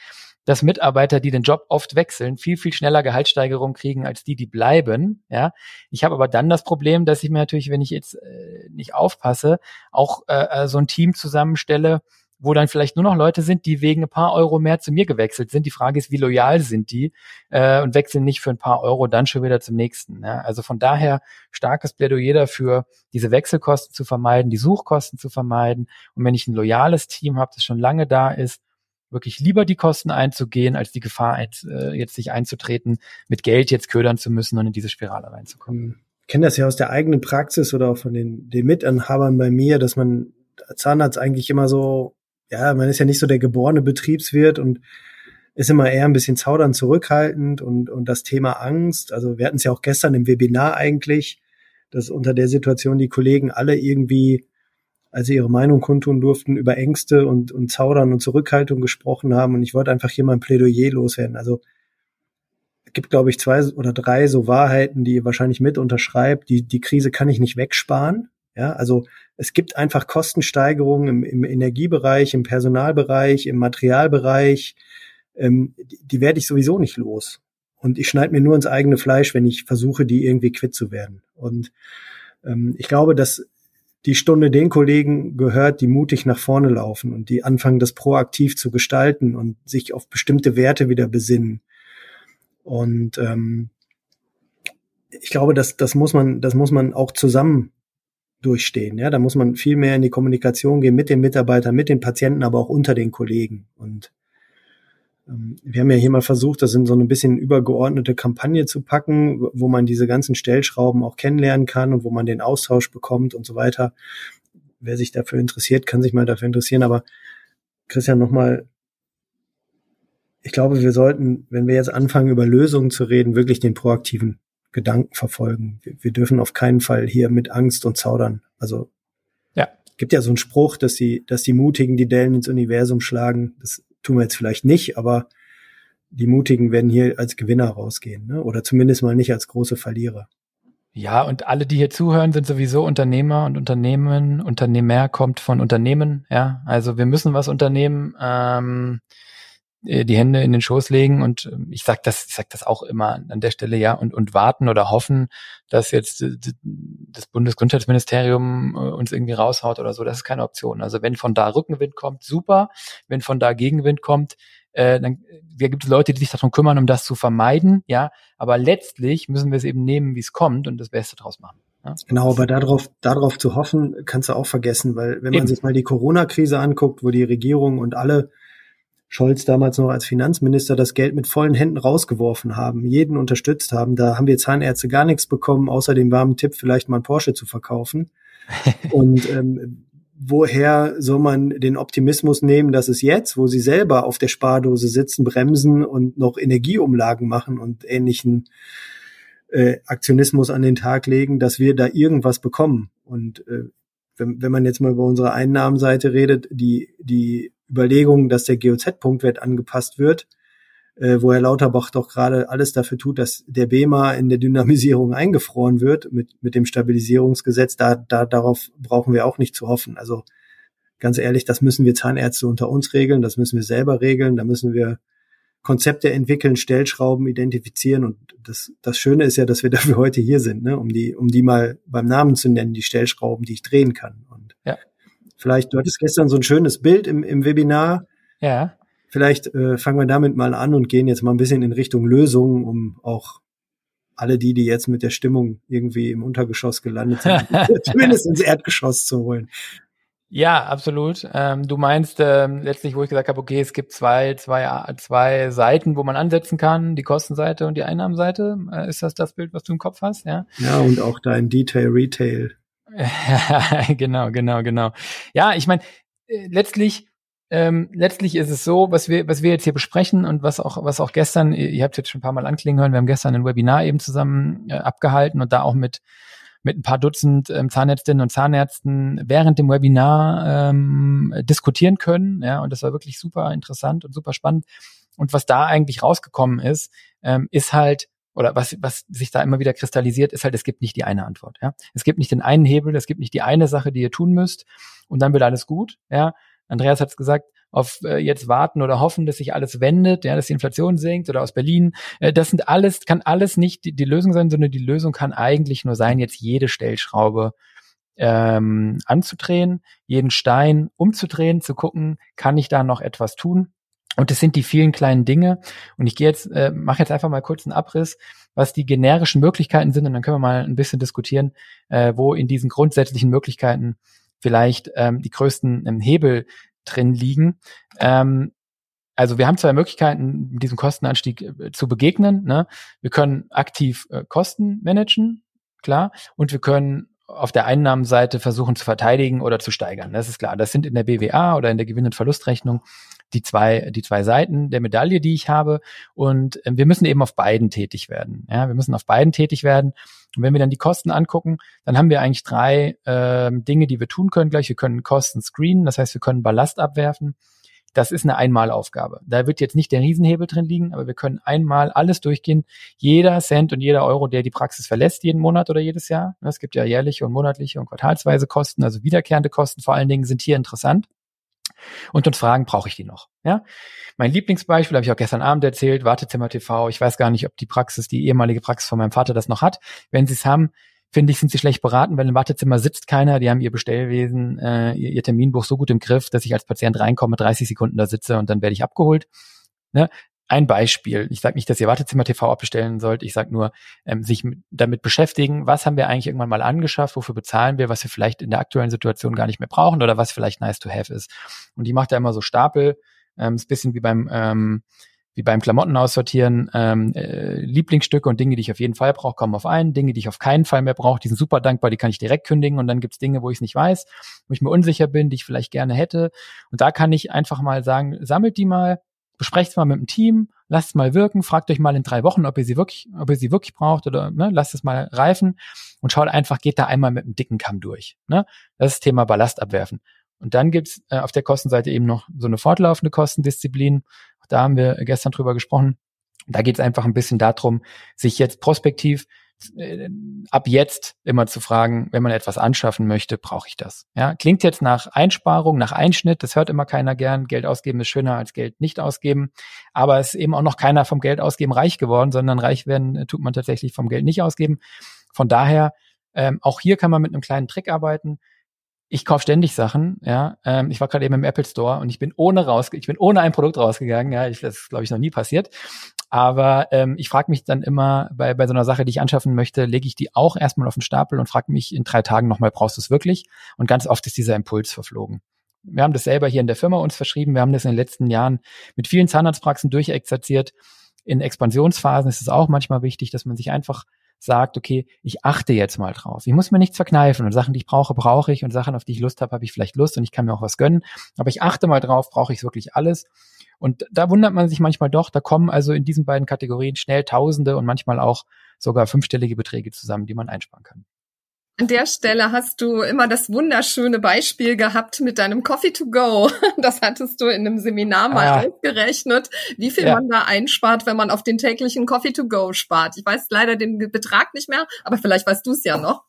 dass Mitarbeiter, die den Job oft wechseln, viel, viel schneller Gehaltssteigerung kriegen als die, die bleiben. Ja, ich habe aber dann das Problem, dass ich mir natürlich, wenn ich jetzt äh, nicht aufpasse, auch äh, äh so ein Team zusammenstelle, wo dann vielleicht nur noch Leute sind, die wegen ein paar Euro mehr zu mir gewechselt sind. Die Frage ist, wie loyal sind die äh, und wechseln nicht für ein paar Euro dann schon wieder zum nächsten. Ja? Also von daher starkes Plädoyer dafür, diese Wechselkosten zu vermeiden, die Suchkosten zu vermeiden. Und wenn ich ein loyales Team habe, das schon lange da ist, wirklich lieber die Kosten einzugehen, als die Gefahr äh, jetzt sich einzutreten, mit Geld jetzt ködern zu müssen und in diese Spirale reinzukommen. Ich kenne das ja aus der eigenen Praxis oder auch von den, den Mitanhabern bei mir, dass man Zahnarzt eigentlich immer so ja, man ist ja nicht so der geborene Betriebswirt und ist immer eher ein bisschen zaudern zurückhaltend und, und das Thema Angst. Also wir hatten es ja auch gestern im Webinar eigentlich, dass unter der Situation die Kollegen alle irgendwie, als sie ihre Meinung kundtun durften, über Ängste und, und Zaudern und Zurückhaltung gesprochen haben. Und ich wollte einfach hier mal ein Plädoyer loswerden. Also es gibt, glaube ich, zwei oder drei so Wahrheiten, die ihr wahrscheinlich mit unterschreibt. Die, die Krise kann ich nicht wegsparen. Ja, also es gibt einfach Kostensteigerungen im, im Energiebereich, im Personalbereich, im Materialbereich. Ähm, die, die werde ich sowieso nicht los. Und ich schneide mir nur ins eigene Fleisch, wenn ich versuche, die irgendwie quitt zu werden. Und ähm, ich glaube, dass die Stunde den Kollegen gehört, die mutig nach vorne laufen und die anfangen, das proaktiv zu gestalten und sich auf bestimmte Werte wieder besinnen. Und ähm, ich glaube, das, das muss man, das muss man auch zusammen durchstehen. Ja, da muss man viel mehr in die Kommunikation gehen mit den Mitarbeitern, mit den Patienten, aber auch unter den Kollegen. Und wir haben ja hier mal versucht, das in so ein bisschen übergeordnete Kampagne zu packen, wo man diese ganzen Stellschrauben auch kennenlernen kann und wo man den Austausch bekommt und so weiter. Wer sich dafür interessiert, kann sich mal dafür interessieren. Aber Christian, nochmal, ich glaube, wir sollten, wenn wir jetzt anfangen, über Lösungen zu reden, wirklich den proaktiven Gedanken verfolgen. Wir, wir, dürfen auf keinen Fall hier mit Angst und Zaudern. Also ja. gibt ja so einen Spruch, dass die, dass die Mutigen die Dellen ins Universum schlagen. Das tun wir jetzt vielleicht nicht, aber die Mutigen werden hier als Gewinner rausgehen, ne? oder zumindest mal nicht als große Verlierer. Ja, und alle, die hier zuhören, sind sowieso Unternehmer und Unternehmen. Unternehmer kommt von Unternehmen. Ja, also wir müssen was unternehmen. Ähm, äh, die Hände in den Schoß legen und ähm, ich sag das, ich sag das auch immer an der Stelle, ja, und, und warten oder hoffen, dass jetzt äh, das Bundesgesundheitsministerium äh, uns irgendwie raushaut oder so. Das ist keine Option. Also wenn von da Rückenwind kommt, super. Wenn von da Gegenwind kommt, äh, dann äh, gibt es Leute, die sich darum kümmern, um das zu vermeiden, ja. Aber letztlich müssen wir es eben nehmen, wie es kommt und das Beste draus machen. Ja? Genau, aber darauf, darauf zu hoffen, kannst du auch vergessen, weil wenn man sich mal die Corona-Krise anguckt, wo die Regierung und alle Scholz damals noch als Finanzminister das Geld mit vollen Händen rausgeworfen haben, jeden unterstützt haben, da haben wir Zahnärzte gar nichts bekommen, außer dem warmen Tipp, vielleicht mal ein Porsche zu verkaufen. und ähm, woher soll man den Optimismus nehmen, dass es jetzt, wo sie selber auf der Spardose sitzen, bremsen und noch Energieumlagen machen und ähnlichen äh, Aktionismus an den Tag legen, dass wir da irgendwas bekommen. Und äh, wenn, wenn man jetzt mal über unsere Einnahmenseite redet, die, die Überlegung, dass der GOZ-Punktwert angepasst wird, äh, wo Herr Lauterbach doch gerade alles dafür tut, dass der BEMA in der Dynamisierung eingefroren wird mit, mit dem Stabilisierungsgesetz, da, da, darauf brauchen wir auch nicht zu hoffen. Also ganz ehrlich, das müssen wir Zahnärzte unter uns regeln, das müssen wir selber regeln, da müssen wir Konzepte entwickeln, Stellschrauben identifizieren und das, das Schöne ist ja, dass wir dafür heute hier sind, ne? um die, um die mal beim Namen zu nennen, die Stellschrauben, die ich drehen kann. Vielleicht, du hattest gestern so ein schönes Bild im, im Webinar. Ja. Vielleicht äh, fangen wir damit mal an und gehen jetzt mal ein bisschen in Richtung Lösungen, um auch alle die, die jetzt mit der Stimmung irgendwie im Untergeschoss gelandet sind, zumindest ins Erdgeschoss zu holen. Ja, absolut. Ähm, du meinst ähm, letztlich, wo ich gesagt habe, okay, es gibt zwei, zwei, zwei Seiten, wo man ansetzen kann, die Kostenseite und die Einnahmenseite. Äh, ist das das Bild, was du im Kopf hast? Ja. Ja, und auch dein Detail Retail. genau, genau, genau. Ja, ich meine, äh, letztlich ähm, letztlich ist es so, was wir, was wir jetzt hier besprechen und was auch, was auch gestern, ihr, ihr habt jetzt schon ein paar Mal anklingen hören, wir haben gestern ein Webinar eben zusammen äh, abgehalten und da auch mit mit ein paar Dutzend ähm, Zahnärztinnen und Zahnärzten während dem Webinar ähm, diskutieren können. Ja, und das war wirklich super interessant und super spannend. Und was da eigentlich rausgekommen ist, ähm, ist halt, oder was, was sich da immer wieder kristallisiert, ist halt, es gibt nicht die eine Antwort. Ja? Es gibt nicht den einen Hebel, es gibt nicht die eine Sache, die ihr tun müsst und dann wird alles gut. Ja? Andreas hat es gesagt, auf äh, jetzt warten oder hoffen, dass sich alles wendet, ja, dass die Inflation sinkt oder aus Berlin. Äh, das sind alles, kann alles nicht die, die Lösung sein, sondern die Lösung kann eigentlich nur sein, jetzt jede Stellschraube ähm, anzudrehen, jeden Stein umzudrehen, zu gucken, kann ich da noch etwas tun? Und das sind die vielen kleinen Dinge. Und ich gehe jetzt, äh, mache jetzt einfach mal kurz einen Abriss, was die generischen Möglichkeiten sind, und dann können wir mal ein bisschen diskutieren, äh, wo in diesen grundsätzlichen Möglichkeiten vielleicht ähm, die größten ähm, Hebel drin liegen. Ähm, also wir haben zwei Möglichkeiten, diesem Kostenanstieg äh, zu begegnen. Ne? Wir können aktiv äh, Kosten managen, klar, und wir können auf der Einnahmenseite versuchen zu verteidigen oder zu steigern. Das ist klar. Das sind in der BWA oder in der Gewinn- und Verlustrechnung die zwei, die zwei Seiten der Medaille, die ich habe. Und äh, wir müssen eben auf beiden tätig werden. Ja, wir müssen auf beiden tätig werden. Und wenn wir dann die Kosten angucken, dann haben wir eigentlich drei äh, Dinge, die wir tun können gleich. Wir können Kosten screenen, das heißt, wir können Ballast abwerfen. Das ist eine Einmalaufgabe. Da wird jetzt nicht der Riesenhebel drin liegen, aber wir können einmal alles durchgehen. Jeder Cent und jeder Euro, der die Praxis verlässt, jeden Monat oder jedes Jahr. Es gibt ja jährliche und monatliche und quartalsweise Kosten, also wiederkehrende Kosten vor allen Dingen sind hier interessant und uns fragen, brauche ich die noch? Ja, mein Lieblingsbeispiel habe ich auch gestern Abend erzählt, Wartezimmer TV. Ich weiß gar nicht, ob die Praxis, die ehemalige Praxis von meinem Vater das noch hat. Wenn sie es haben, finde ich, sind sie schlecht beraten, weil im Wartezimmer sitzt keiner. Die haben ihr Bestellwesen, äh, ihr, ihr Terminbuch so gut im Griff, dass ich als Patient reinkomme, 30 Sekunden da sitze und dann werde ich abgeholt. Ne? Ein Beispiel. Ich sage nicht, dass ihr Wartezimmer TV abbestellen sollt. Ich sage nur, ähm, sich damit beschäftigen, was haben wir eigentlich irgendwann mal angeschafft, wofür bezahlen wir, was wir vielleicht in der aktuellen Situation gar nicht mehr brauchen oder was vielleicht nice to have ist. Und die macht da immer so Stapel. Ähm, ist bisschen wie beim ähm, wie beim Klamotten aussortieren, ähm, äh, Lieblingsstücke und Dinge, die ich auf jeden Fall brauche, kommen auf einen. Dinge, die ich auf keinen Fall mehr brauche, die sind super dankbar, die kann ich direkt kündigen. Und dann gibt's Dinge, wo ich es nicht weiß, wo ich mir unsicher bin, die ich vielleicht gerne hätte. Und da kann ich einfach mal sagen, sammelt die mal, besprecht es mal mit dem Team, lasst es mal wirken, fragt euch mal in drei Wochen, ob ihr sie wirklich, ob ihr sie wirklich braucht oder ne, lasst es mal reifen und schaut einfach, geht da einmal mit einem dicken Kamm durch. Ne? Das ist Thema Ballast abwerfen. Und dann gibt's äh, auf der Kostenseite eben noch so eine fortlaufende Kostendisziplin. Da haben wir gestern drüber gesprochen. Da geht es einfach ein bisschen darum, sich jetzt prospektiv ab jetzt immer zu fragen, wenn man etwas anschaffen möchte, brauche ich das? Ja, klingt jetzt nach Einsparung, nach Einschnitt, das hört immer keiner gern. Geld ausgeben ist schöner als Geld nicht ausgeben. Aber es ist eben auch noch keiner vom Geld ausgeben reich geworden, sondern reich werden tut man tatsächlich vom Geld nicht ausgeben. Von daher Ähm, auch hier kann man mit einem kleinen Trick arbeiten. Ich kaufe ständig Sachen, ja. Ähm, ich war gerade eben im Apple Store und ich bin ohne raus, ich bin ohne ein Produkt rausgegangen, ja. Ich, das ist, glaube ich, noch nie passiert. Aber ähm, ich frage mich dann immer bei, bei so einer Sache, die ich anschaffen möchte, lege ich die auch erstmal auf den Stapel und frage mich in drei Tagen nochmal, brauchst du es wirklich? Und ganz oft ist dieser Impuls verflogen. Wir haben das selber hier in der Firma uns verschrieben. Wir haben das in den letzten Jahren mit vielen Zahnarztpraxen durchexerziert. In Expansionsphasen ist es auch manchmal wichtig, dass man sich einfach sagt, okay, ich achte jetzt mal drauf. Ich muss mir nichts verkneifen und Sachen, die ich brauche, brauche ich und Sachen, auf die ich Lust habe, habe ich vielleicht Lust und ich kann mir auch was gönnen. Aber ich achte mal drauf, brauche ich wirklich alles. Und da wundert man sich manchmal doch, da kommen also in diesen beiden Kategorien schnell Tausende und manchmal auch sogar fünfstellige Beträge zusammen, die man einsparen kann. An der Stelle hast du immer das wunderschöne Beispiel gehabt mit deinem Coffee to go. Das hattest du in einem Seminar mal ah. ausgerechnet, wie viel ja. man da einspart, wenn man auf den täglichen Coffee to go spart. Ich weiß leider den Betrag nicht mehr, aber vielleicht weißt du es ja noch.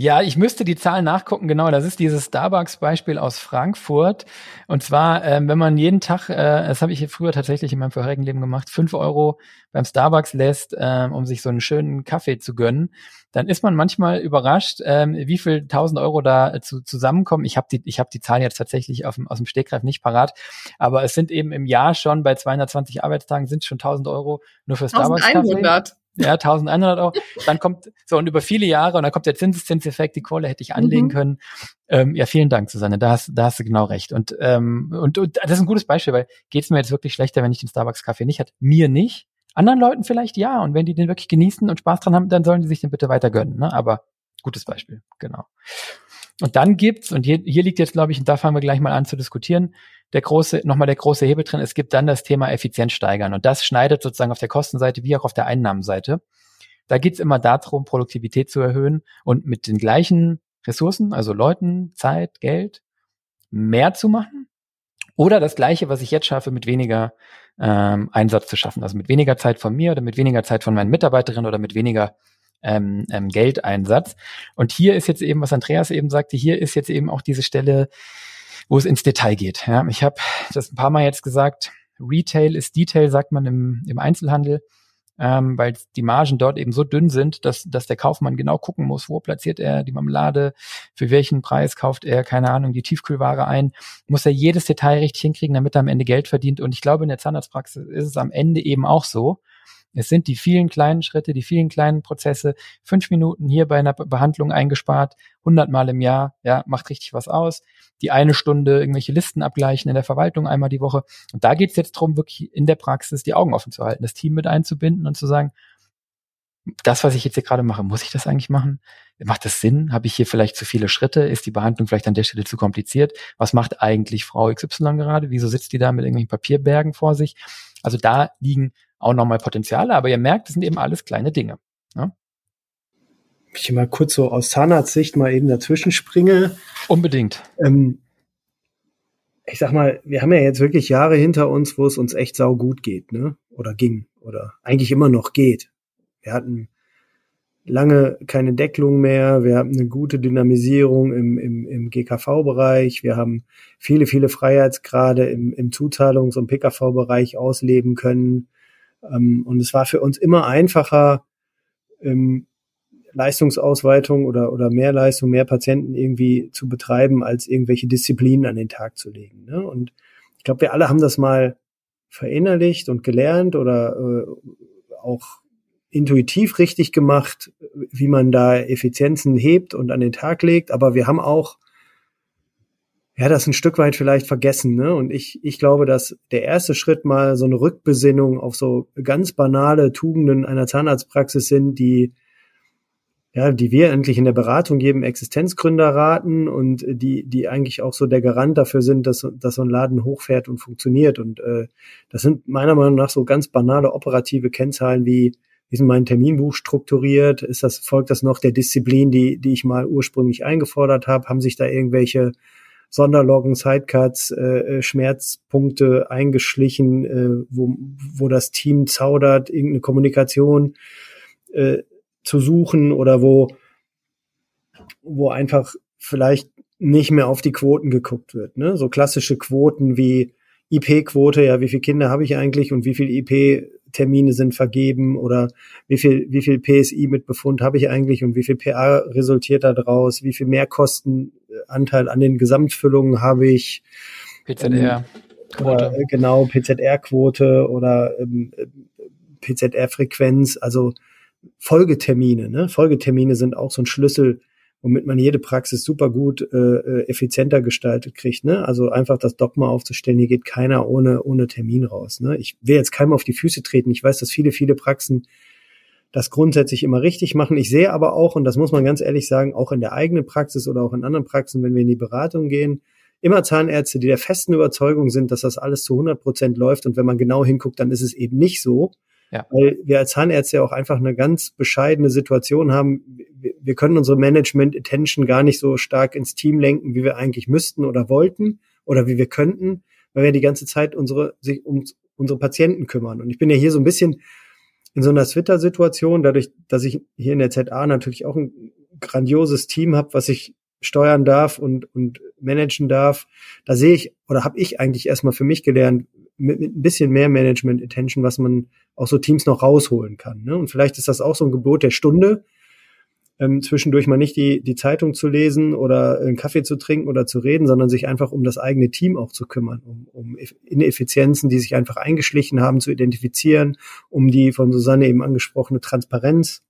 Ja, ich müsste die Zahlen nachgucken, genau. Das ist dieses Starbucks-Beispiel aus Frankfurt. Und zwar, ähm, wenn man jeden Tag, äh, das habe ich hier früher tatsächlich in meinem vorherigen Leben gemacht, fünf Euro beim Starbucks lässt, ähm, um sich so einen schönen Kaffee zu gönnen, dann ist man manchmal überrascht, ähm, wie viel tausend Euro da äh, zu, zusammenkommen. Ich habe die, ich habe die Zahlen jetzt tatsächlich auf dem, aus dem Stegreif nicht parat, aber es sind eben im Jahr schon bei 220 Arbeitstagen sind schon tausend Euro nur für Starbucks. 1100 ja, 1100 Euro. Dann kommt, so, und über viele Jahre, und dann kommt der Zinseszinseffekt, die Kohle hätte ich anlegen mhm. können. Ähm, ja, vielen Dank, Susanne, da hast, da hast du genau recht. Und, ähm, und, und das ist ein gutes Beispiel, weil geht's mir jetzt wirklich schlechter, wenn ich den Starbucks-Kaffee nicht hat? Mir nicht. Anderen Leuten vielleicht ja. Und wenn die den wirklich genießen und Spaß dran haben, dann sollen die sich den bitte weiter gönnen. Ne? Aber gutes Beispiel, genau. Und dann gibt's, und hier, hier liegt jetzt, glaube ich, und da fangen wir gleich mal an zu diskutieren, der große, nochmal der große Hebel drin. Es gibt dann das Thema Effizienz steigern. Und das schneidet sozusagen auf der Kostenseite wie auch auf der Einnahmenseite. Da geht's immer darum, Produktivität zu erhöhen und mit den gleichen Ressourcen, also Leuten, Zeit, Geld, mehr zu machen. Oder das Gleiche, was ich jetzt schaffe, mit weniger ähm, Einsatz zu schaffen. Also mit weniger Zeit von mir oder mit weniger Zeit von meinen Mitarbeiterinnen oder mit weniger ähm, ähm, Geldeinsatz. Und hier ist jetzt eben, was Andreas eben sagte, hier ist jetzt eben auch diese Stelle, wo es ins Detail geht. Ja, ich habe das ein paar Mal jetzt gesagt, Retail ist Detail, sagt man im, im Einzelhandel, ähm, weil die Margen dort eben so dünn sind, dass, dass der Kaufmann genau gucken muss, wo platziert er die Marmelade, für welchen Preis kauft er, keine Ahnung, die Tiefkühlware ein, muss er jedes Detail richtig hinkriegen, damit er am Ende Geld verdient. Und ich glaube, in der Zahnarztpraxis ist es am Ende eben auch so, es sind die vielen kleinen Schritte, die vielen kleinen Prozesse. Fünf Minuten hier bei einer Behandlung eingespart, hundertmal im Jahr, ja, macht richtig was aus. Die eine Stunde irgendwelche Listen abgleichen in der Verwaltung einmal die Woche. Und da geht es jetzt darum, wirklich in der Praxis die Augen offen zu halten, das Team mit einzubinden und zu sagen, das, was ich jetzt hier gerade mache, muss ich das eigentlich machen? Macht das Sinn? Habe ich hier vielleicht zu viele Schritte? Ist die Behandlung vielleicht an der Stelle zu kompliziert? Was macht eigentlich Frau XY gerade? Wieso sitzt die da mit irgendwelchen Papierbergen vor sich? Also da liegen auch nochmal Potenziale, aber ihr merkt, das sind eben alles kleine Dinge. Ne? Ich mal kurz so aus Zahnarztsicht mal eben dazwischen springe. Unbedingt. Ähm, ich sag mal, wir haben ja jetzt wirklich Jahre hinter uns, wo es uns echt sau gut geht, ne? Oder ging. Oder eigentlich immer noch geht. Wir hatten lange keine Decklung mehr. Wir haben eine gute Dynamisierung im, im, im GKV-Bereich. Wir haben viele, viele Freiheitsgrade im, im Zuzahlungs- und PKV-Bereich ausleben können. Ähm, und es war für uns immer einfacher, ähm, Leistungsausweitung oder, oder mehr Leistung, mehr Patienten irgendwie zu betreiben, als irgendwelche Disziplinen an den Tag zu legen. Ne? Und ich glaube, wir alle haben das mal verinnerlicht und gelernt oder äh, auch intuitiv richtig gemacht, wie man da Effizienzen hebt und an den Tag legt. Aber wir haben auch ja, das ein Stück weit vielleicht vergessen. Ne? Und ich, ich glaube, dass der erste Schritt mal so eine Rückbesinnung auf so ganz banale Tugenden einer Zahnarztpraxis sind, die ja, die wir endlich in der Beratung jedem Existenzgründer raten und die, die eigentlich auch so der Garant dafür sind, dass, dass so ein Laden hochfährt und funktioniert. Und äh, das sind meiner Meinung nach so ganz banale operative Kennzahlen wie, wie ist mein Terminbuch strukturiert? Ist das, folgt das noch der Disziplin, die, die ich mal ursprünglich eingefordert habe? Haben sich da irgendwelche Sonderloggen, Sidecuts, äh, äh, Schmerzpunkte eingeschlichen, äh, wo, wo das Team zaudert, irgendeine Kommunikation äh, zu suchen oder wo, wo einfach vielleicht nicht mehr auf die Quoten geguckt wird. Ne? So klassische Quoten wie IP-Quote, ja, wie viele Kinder habe ich eigentlich und wie viel IP Termine sind vergeben oder wie viel, wie viel PSI mit Befund habe ich eigentlich und wie viel PA resultiert da draus, wie viel Mehrkostenanteil an den Gesamtfüllungen habe ich. PZR. Ähm, oder, äh, genau, PZR-Quote oder ähm, PZR-Frequenz, also Folgetermine. Ne? Folgetermine sind auch so ein Schlüssel womit man jede Praxis super gut äh, äh, effizienter gestaltet kriegt. Ne? Also einfach das Dogma aufzustellen, hier geht keiner ohne, ohne Termin raus. Ne? Ich will jetzt keinem auf die Füße treten. Ich weiß, dass viele, viele Praxen das grundsätzlich immer richtig machen. Ich sehe aber auch, und das muss man ganz ehrlich sagen, auch in der eigenen Praxis oder auch in anderen Praxen, wenn wir in die Beratung gehen, immer Zahnärzte, die der festen Überzeugung sind, dass das alles zu 100 Prozent läuft. Und wenn man genau hinguckt, dann ist es eben nicht so. Ja. Weil wir als Zahnärzte auch einfach eine ganz bescheidene Situation haben. Wir können unsere Management-Attention gar nicht so stark ins Team lenken, wie wir eigentlich müssten oder wollten oder wie wir könnten, weil wir die ganze Zeit unsere, sich um unsere Patienten kümmern. Und ich bin ja hier so ein bisschen in so einer Twitter-Situation, dadurch, dass ich hier in der ZA natürlich auch ein grandioses Team habe, was ich steuern darf und, und managen darf, da sehe ich oder habe ich eigentlich erstmal für mich gelernt, mit, mit ein bisschen mehr Management Attention, was man auch so Teams noch rausholen kann. Ne? Und vielleicht ist das auch so ein Gebot der Stunde, ähm, zwischendurch mal nicht die, die Zeitung zu lesen oder einen Kaffee zu trinken oder zu reden, sondern sich einfach um das eigene Team auch zu kümmern, um, um Ineffizienzen, die sich einfach eingeschlichen haben, zu identifizieren, um die von Susanne eben angesprochene Transparenz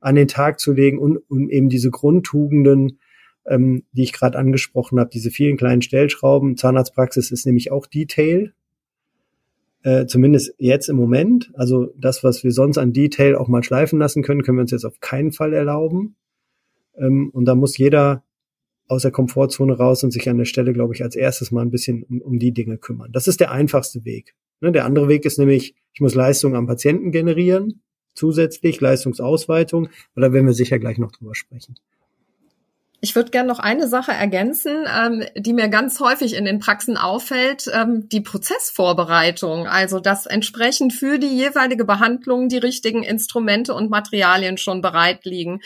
an den Tag zu legen und um eben diese Grundtugenden, ähm, die ich gerade angesprochen habe, diese vielen kleinen Stellschrauben. Zahnarztpraxis ist nämlich auch Detail äh, zumindest jetzt im Moment. Also das, was wir sonst an Detail auch mal schleifen lassen können, können wir uns jetzt auf keinen Fall erlauben. Ähm, und da muss jeder aus der Komfortzone raus und sich an der Stelle, glaube ich, als erstes mal ein bisschen um, um die Dinge kümmern. Das ist der einfachste Weg. Ne, der andere Weg ist nämlich, ich muss Leistung am Patienten generieren, zusätzlich Leistungsausweitung, aber da werden wir sicher gleich noch drüber sprechen. Ich würde gerne noch eine Sache ergänzen, ähm, die mir ganz häufig in den Praxen auffällt, ähm, die Prozessvorbereitung. Also dass entsprechend für die jeweilige Behandlung die richtigen Instrumente und Materialien schon bereit liegen.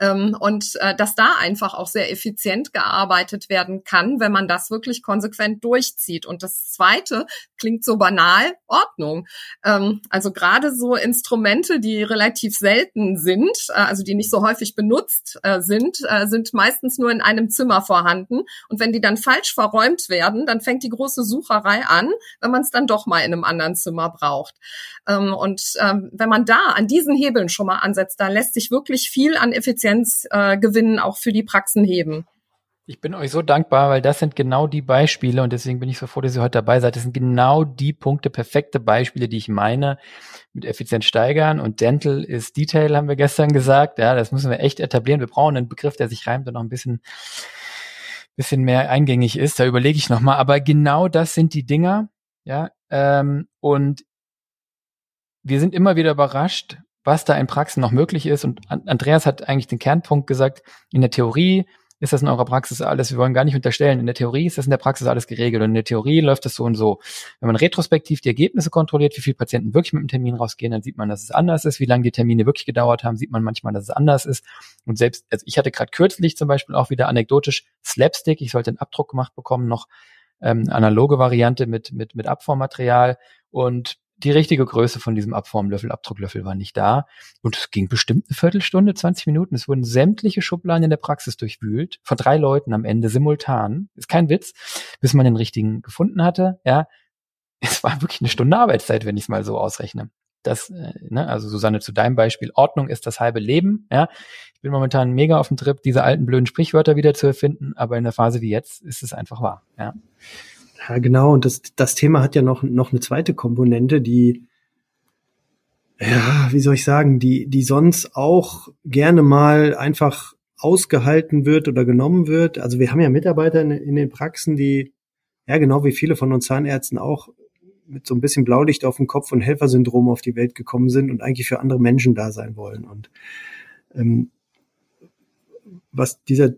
Ähm, und äh, dass da einfach auch sehr effizient gearbeitet werden kann, wenn man das wirklich konsequent durchzieht. Und das Zweite klingt so banal, Ordnung. Ähm, also gerade so Instrumente, die relativ selten sind, äh, also die nicht so häufig benutzt äh, sind, äh, sind meist meistens nur in einem Zimmer vorhanden. Und wenn die dann falsch verräumt werden, dann fängt die große Sucherei an, wenn man es dann doch mal in einem anderen Zimmer braucht. Ähm, und ähm, wenn man da an diesen Hebeln schon mal ansetzt, da lässt sich wirklich viel an Effizienzgewinnen äh, auch für die Praxen heben. Ich bin euch so dankbar, weil das sind genau die Beispiele und deswegen bin ich so froh, dass ihr heute dabei seid. Das sind genau die Punkte, perfekte Beispiele, die ich meine mit Effizienz steigern und Dental ist Detail, haben wir gestern gesagt. Ja, das müssen wir echt etablieren. Wir brauchen einen Begriff, der sich reimt und noch ein bisschen, bisschen mehr eingängig ist. Da überlege ich nochmal. Aber genau das sind die Dinger. Ja, ähm, und wir sind immer wieder überrascht, was da in Praxen noch möglich ist. Und Andreas hat eigentlich den Kernpunkt gesagt, in der Theorie ist das in eurer Praxis alles, wir wollen gar nicht unterstellen, in der Theorie ist das in der Praxis alles geregelt und in der Theorie läuft das so und so. Wenn man retrospektiv die Ergebnisse kontrolliert, wie viele Patienten wirklich mit dem Termin rausgehen, dann sieht man, dass es anders ist. Wie lange die Termine wirklich gedauert haben, sieht man manchmal, dass es anders ist. Und selbst, also ich hatte gerade kürzlich zum Beispiel auch wieder anekdotisch Slapstick, ich sollte einen Abdruck gemacht bekommen, noch ähm, analoge Variante mit, mit, mit Abformmaterial und die richtige Größe von diesem Abformlöffel, Abdrucklöffel war nicht da. Und es ging bestimmt eine Viertelstunde, 20 Minuten. Es wurden sämtliche Schubladen in der Praxis durchwühlt, von drei Leuten am Ende simultan. Ist kein Witz, bis man den richtigen gefunden hatte. Ja, es war wirklich eine Stunde Arbeitszeit, wenn ich es mal so ausrechne. Das, äh, ne, also Susanne, zu deinem Beispiel, Ordnung ist das halbe Leben. Ja, ich bin momentan mega auf dem Trip, diese alten blöden Sprichwörter wieder zu erfinden, aber in der Phase wie jetzt ist es einfach wahr. Ja. Ja, genau. Und das, das Thema hat ja noch, noch eine zweite Komponente, die, ja, wie soll ich sagen, die, die sonst auch gerne mal einfach ausgehalten wird oder genommen wird. Also wir haben ja Mitarbeiter in, in den Praxen, die, ja, genau wie viele von uns Zahnärzten auch mit so ein bisschen Blaulicht auf dem Kopf und Helfersyndrom auf die Welt gekommen sind und eigentlich für andere Menschen da sein wollen. Und ähm, was dieser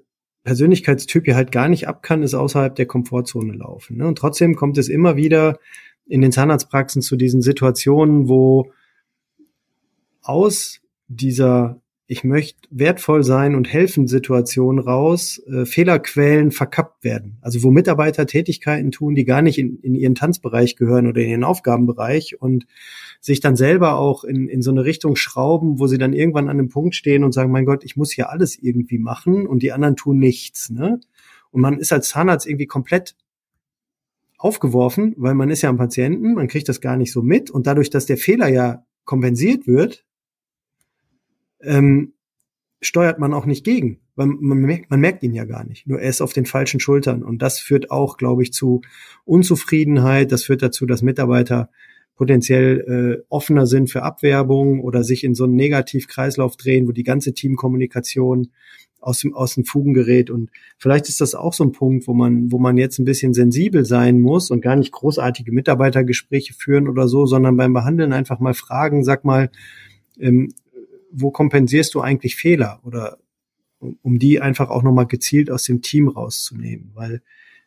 Persönlichkeitstyp hier halt gar nicht ab kann, ist außerhalb der Komfortzone laufen. Ne? Und trotzdem kommt es immer wieder in den Zahnarztpraxen zu diesen Situationen, wo aus dieser ich möchte wertvoll sein und helfen Situationen raus, äh, Fehlerquellen verkappt werden. Also wo Mitarbeiter Tätigkeiten tun, die gar nicht in, in ihren Tanzbereich gehören oder in ihren Aufgabenbereich und sich dann selber auch in, in so eine Richtung schrauben, wo sie dann irgendwann an einem Punkt stehen und sagen, mein Gott, ich muss hier alles irgendwie machen und die anderen tun nichts. Ne? Und man ist als Zahnarzt irgendwie komplett aufgeworfen, weil man ist ja am Patienten, man kriegt das gar nicht so mit und dadurch, dass der Fehler ja kompensiert wird, ähm, steuert man auch nicht gegen, weil man merkt, man merkt ihn ja gar nicht. Nur er ist auf den falschen Schultern und das führt auch, glaube ich, zu Unzufriedenheit. Das führt dazu, dass Mitarbeiter potenziell äh, offener sind für Abwerbung oder sich in so einen Negativkreislauf drehen, wo die ganze Teamkommunikation aus dem, aus den Fugen gerät. Und vielleicht ist das auch so ein Punkt, wo man, wo man jetzt ein bisschen sensibel sein muss und gar nicht großartige Mitarbeitergespräche führen oder so, sondern beim Behandeln einfach mal fragen, sag mal, ähm, wo kompensierst du eigentlich Fehler oder um die einfach auch nochmal gezielt aus dem Team rauszunehmen. Weil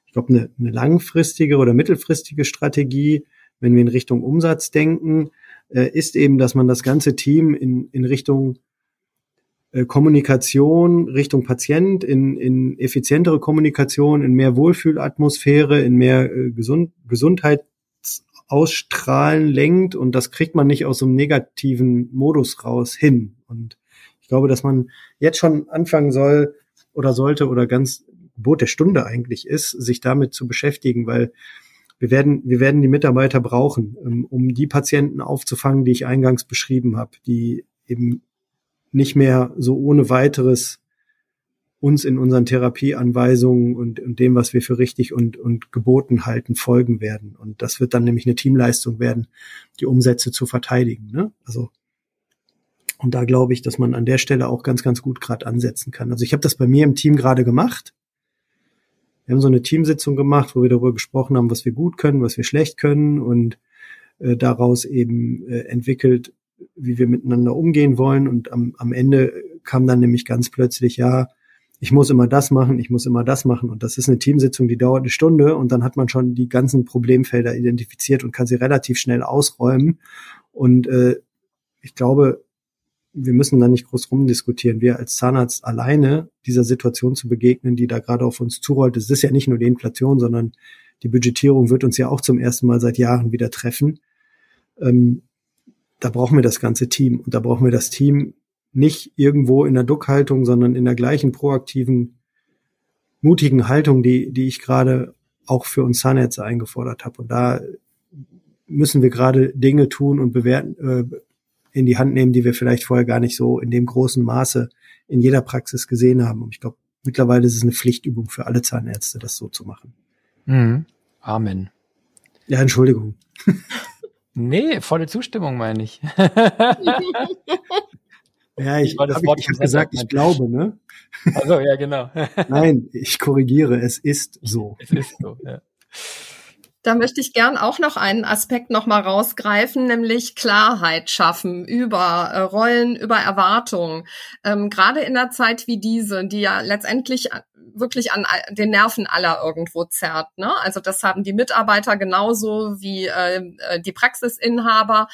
ich glaube, eine, eine langfristige oder mittelfristige Strategie, wenn wir in Richtung Umsatz denken, äh, ist eben, dass man das ganze Team in, in Richtung äh, Kommunikation, Richtung Patient, in, in effizientere Kommunikation, in mehr Wohlfühlatmosphäre, in mehr äh, Gesund, Gesundheit Ausstrahlen lenkt und das kriegt man nicht aus so einem negativen Modus raus hin. Und ich glaube, dass man jetzt schon anfangen soll oder sollte oder ganz Gebot der Stunde eigentlich ist, sich damit zu beschäftigen, weil wir werden, wir werden die Mitarbeiter brauchen, ähm, um die Patienten aufzufangen, die ich eingangs beschrieben habe, die eben nicht mehr so ohne weiteres uns in unseren Therapieanweisungen und, und dem, was wir für richtig und, und geboten halten, folgen werden. Und das wird dann nämlich eine Teamleistung werden, die Umsätze zu verteidigen. Ne? Also und da glaube ich, dass man an der Stelle auch ganz, ganz gut gerade ansetzen kann. Also ich habe das bei mir im Team gerade gemacht. Wir haben so eine Teamsitzung gemacht, wo wir darüber gesprochen haben, was wir gut können, was wir schlecht können und äh, daraus eben äh, entwickelt, wie wir miteinander umgehen wollen. Und am, am Ende kam dann nämlich ganz plötzlich, ja, ich muss immer das machen, ich muss immer das machen. Und das ist eine Teamsitzung, die dauert eine Stunde und dann hat man schon die ganzen Problemfelder identifiziert und kann sie relativ schnell ausräumen. Und äh, ich glaube, wir müssen da nicht groß rumdiskutieren. Wir als Zahnarzt alleine dieser Situation zu begegnen, die da gerade auf uns zurollt, das ist ja nicht nur die Inflation, sondern die Budgetierung wird uns ja auch zum ersten Mal seit Jahren wieder treffen. Ähm, da brauchen wir das ganze Team und da brauchen wir das Team nicht irgendwo in der Duckhaltung, sondern in der gleichen proaktiven, mutigen Haltung, die, die ich gerade auch für uns Zahnärzte eingefordert habe. Und da müssen wir gerade Dinge tun und bewerten, äh, in die Hand nehmen, die wir vielleicht vorher gar nicht so in dem großen Maße in jeder Praxis gesehen haben. Und ich glaube, mittlerweile ist es eine Pflichtübung für alle Zahnärzte, das so zu machen. Mhm. Amen. Ja, Entschuldigung. Nee, volle Zustimmung meine ich. Ja, ich, habe ich hab gesagt, ich glaube, ne? Also ja, genau. Nein, ich korrigiere, es ist so. Es ist so, ja. Da möchte ich gern auch noch einen Aspekt noch mal rausgreifen, nämlich Klarheit schaffen über äh, Rollen, über Erwartungen. Ähm, Gerade in einer Zeit wie diese, die ja letztendlich wirklich an den Nerven aller irgendwo zerrt. Ne? Also das haben die Mitarbeiter genauso wie äh, äh die Praxisinhaber.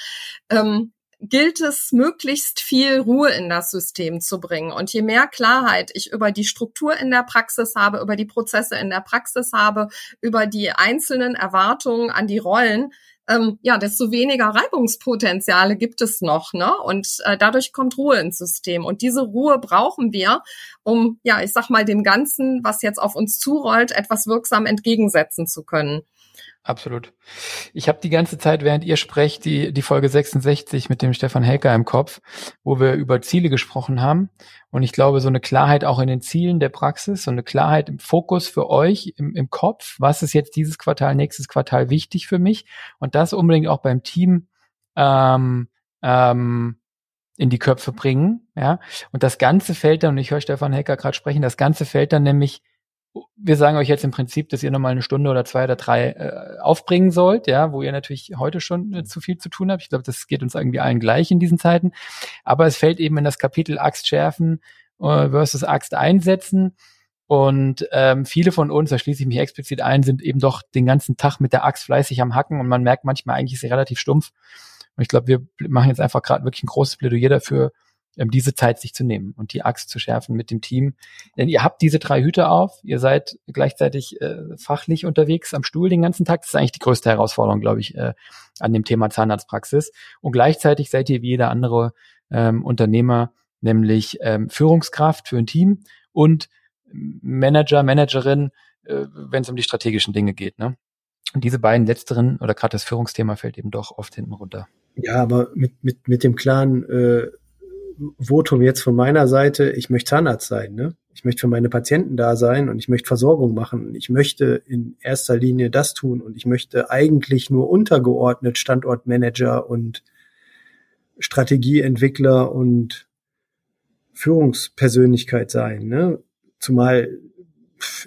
Ähm, gilt es, möglichst viel Ruhe in das System zu bringen. Und je mehr Klarheit ich über die Struktur in der Praxis habe, über die Prozesse in der Praxis habe, über die einzelnen Erwartungen an die Rollen, ähm, ja, desto weniger Reibungspotenziale gibt es noch, ne? Und äh, dadurch kommt Ruhe ins System. Und diese Ruhe brauchen wir, um, ja, ich sag mal, dem Ganzen, was jetzt auf uns zurollt, etwas wirksam entgegensetzen zu können. Absolut. Ich habe die ganze Zeit, während ihr sprecht, die, die Folge 66 mit dem Stefan Helker im Kopf, wo wir über Ziele gesprochen haben. Und ich glaube, so eine Klarheit auch in den Zielen der Praxis, so eine Klarheit im Fokus für euch im, im Kopf, was ist jetzt dieses Quartal, nächstes Quartal wichtig für mich und das unbedingt auch beim Team ähm, ähm, in die Köpfe bringen. Ja, und das Ganze fällt dann, und ich höre Stefan Helker gerade sprechen, das Ganze fällt dann nämlich wir sagen euch jetzt im Prinzip, dass ihr nochmal eine Stunde oder zwei oder drei äh, aufbringen sollt, ja, wo ihr natürlich heute schon äh, zu viel zu tun habt. Ich glaube, das geht uns irgendwie allen gleich in diesen Zeiten. Aber es fällt eben in das Kapitel Axt schärfen äh, versus Axt einsetzen. Und ähm, viele von uns, da schließe ich mich explizit ein, sind eben doch den ganzen Tag mit der Axt fleißig am Hacken und man merkt manchmal eigentlich ist sie relativ stumpf. Und ich glaube, wir machen jetzt einfach gerade wirklich ein großes Plädoyer dafür, ähm, diese Zeit sich zu nehmen und die Axt zu schärfen mit dem Team. Denn ihr habt diese drei Hüte auf, ihr seid gleichzeitig äh, fachlich unterwegs am Stuhl den ganzen Tag. Das ist eigentlich die größte Herausforderung, glaube ich, äh, an dem Thema Zahnarztpraxis. Und gleichzeitig seid ihr wie jeder andere ähm, Unternehmer, nämlich ähm, Führungskraft für ein Team und Manager, Managerin, äh, wenn es um die strategischen Dinge geht. Ne? Und diese beiden letzteren oder gerade das Führungsthema fällt eben doch oft hinten runter. Ja, aber mit, mit, mit dem klaren äh, Votum jetzt von meiner Seite, ich möchte Zahnarzt sein, ne? Ich möchte für meine Patienten da sein und ich möchte Versorgung machen. Ich möchte in erster Linie das tun und ich möchte eigentlich nur untergeordnet Standortmanager und Strategieentwickler und Führungspersönlichkeit sein. Ne? Zumal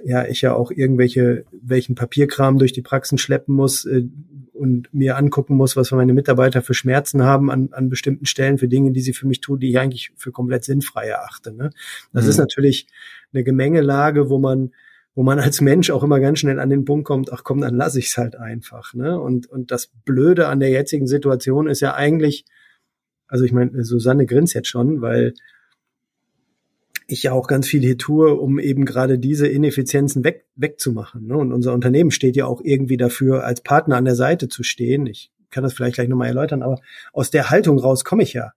ja ich ja auch irgendwelche welchen Papierkram durch die Praxen schleppen muss äh, und mir angucken muss, was meine Mitarbeiter für Schmerzen haben an, an bestimmten Stellen für Dinge, die sie für mich tun, die ich eigentlich für komplett sinnfrei erachte. Ne? Das mhm. ist natürlich eine Gemengelage, wo man wo man als Mensch auch immer ganz schnell an den Punkt kommt, ach komm, dann lasse ich es halt einfach. Ne? Und, und das Blöde an der jetzigen Situation ist ja eigentlich, also ich meine, Susanne grinst jetzt schon, weil ich ja auch ganz viel hier tue, um eben gerade diese Ineffizienzen weg, wegzumachen. Ne? Und unser Unternehmen steht ja auch irgendwie dafür, als Partner an der Seite zu stehen. Ich kann das vielleicht gleich nochmal erläutern, aber aus der Haltung raus komme ich ja.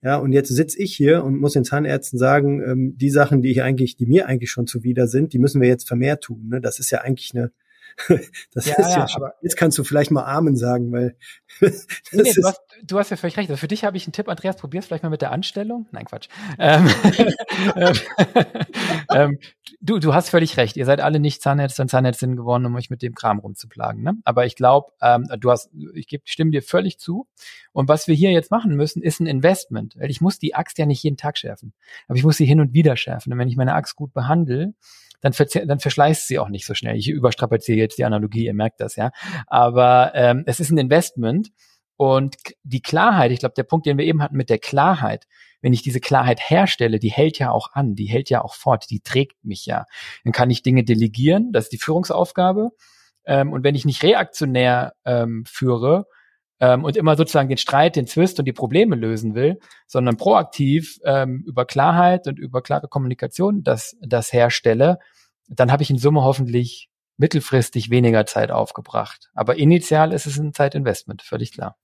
Ja, und jetzt sitze ich hier und muss den Zahnärzten sagen, ähm, die Sachen, die ich eigentlich, die mir eigentlich schon zuwider sind, die müssen wir jetzt vermehrt tun. Ne? Das ist ja eigentlich eine, das ja, ist ja, ja schon, jetzt kannst du vielleicht mal Amen sagen, weil nee, nee, du, hast, du hast ja völlig recht. Also für dich habe ich einen Tipp, Andreas, probier's vielleicht mal mit der Anstellung. Nein, Quatsch. Ähm, ähm, du, du hast völlig recht. Ihr seid alle nicht Zahnärzte und Zahnärztinnen geworden, um euch mit dem Kram rumzuplagen. Ne? Aber ich glaube, ähm, du hast, ich geb, stimme dir völlig zu. Und was wir hier jetzt machen müssen, ist ein Investment. Weil ich muss die Axt ja nicht jeden Tag schärfen. Aber ich muss sie hin und wieder schärfen. Und wenn ich meine Axt gut behandle, dann, dann verschleißt sie auch nicht so schnell. Ich überstrapaziere jetzt die Analogie, ihr merkt das, ja. Aber ähm, es ist ein Investment und die Klarheit, ich glaube, der Punkt, den wir eben hatten mit der Klarheit, wenn ich diese Klarheit herstelle, die hält ja auch an, die hält ja auch fort, die trägt mich ja. Dann kann ich Dinge delegieren, das ist die Führungsaufgabe. Ähm, und wenn ich nicht reaktionär ähm, führe, ähm, und immer sozusagen den Streit, den Zwist und die Probleme lösen will, sondern proaktiv ähm, über Klarheit und über klare Kommunikation das, das herstelle, dann habe ich in Summe hoffentlich mittelfristig weniger Zeit aufgebracht. Aber initial ist es ein Zeitinvestment, völlig klar.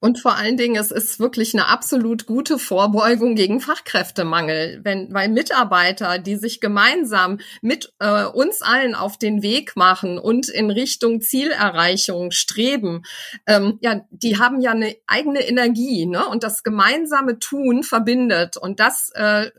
Und vor allen Dingen, es ist wirklich eine absolut gute Vorbeugung gegen Fachkräftemangel, wenn, weil Mitarbeiter, die sich gemeinsam mit äh, uns allen auf den Weg machen und in Richtung Zielerreichung streben, ähm, ja, die haben ja eine eigene Energie, ne? Und das gemeinsame Tun verbindet. Und das äh,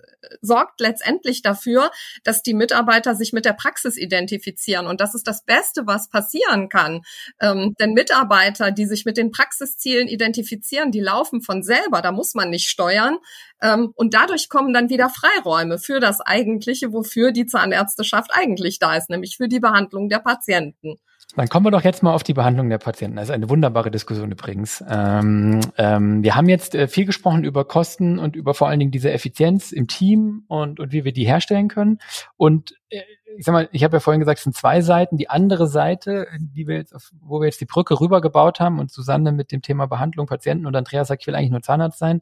sorgt letztendlich dafür, dass die Mitarbeiter sich mit der Praxis identifizieren. Und das ist das Beste, was passieren kann. Ähm, denn Mitarbeiter, die sich mit den Praxiszielen identifizieren, die laufen von selber. Da muss man nicht steuern. Ähm, und dadurch kommen dann wieder Freiräume für das Eigentliche, wofür die Zahnärzteschaft eigentlich da ist, nämlich für die Behandlung der Patienten. Dann kommen wir doch jetzt mal auf die Behandlung der Patienten. Das ist eine wunderbare Diskussion übrigens. Ähm, ähm, wir haben jetzt äh, viel gesprochen über Kosten und über vor allen Dingen diese Effizienz im Team und, und wie wir die herstellen können. Und äh, ich sag mal, ich habe ja vorhin gesagt, es sind zwei Seiten. Die andere Seite, die wir jetzt, auf, wo wir jetzt die Brücke rübergebaut haben und Susanne mit dem Thema Behandlung Patienten und Andreas sagt, ich will eigentlich nur Zahnarzt sein.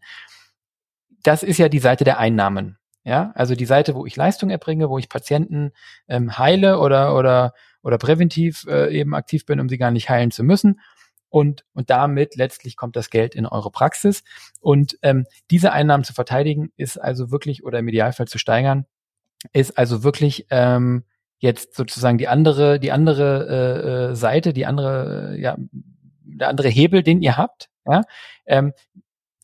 Das ist ja die Seite der Einnahmen. Ja, also die Seite, wo ich Leistung erbringe, wo ich Patienten ähm, heile oder oder oder präventiv äh, eben aktiv bin, um sie gar nicht heilen zu müssen. Und, und damit letztlich kommt das Geld in eure Praxis. Und ähm, diese Einnahmen zu verteidigen, ist also wirklich, oder im Idealfall zu steigern, ist also wirklich ähm, jetzt sozusagen die andere, die andere äh, äh Seite, die andere, äh, ja, der andere Hebel, den ihr habt. Ja? Ähm,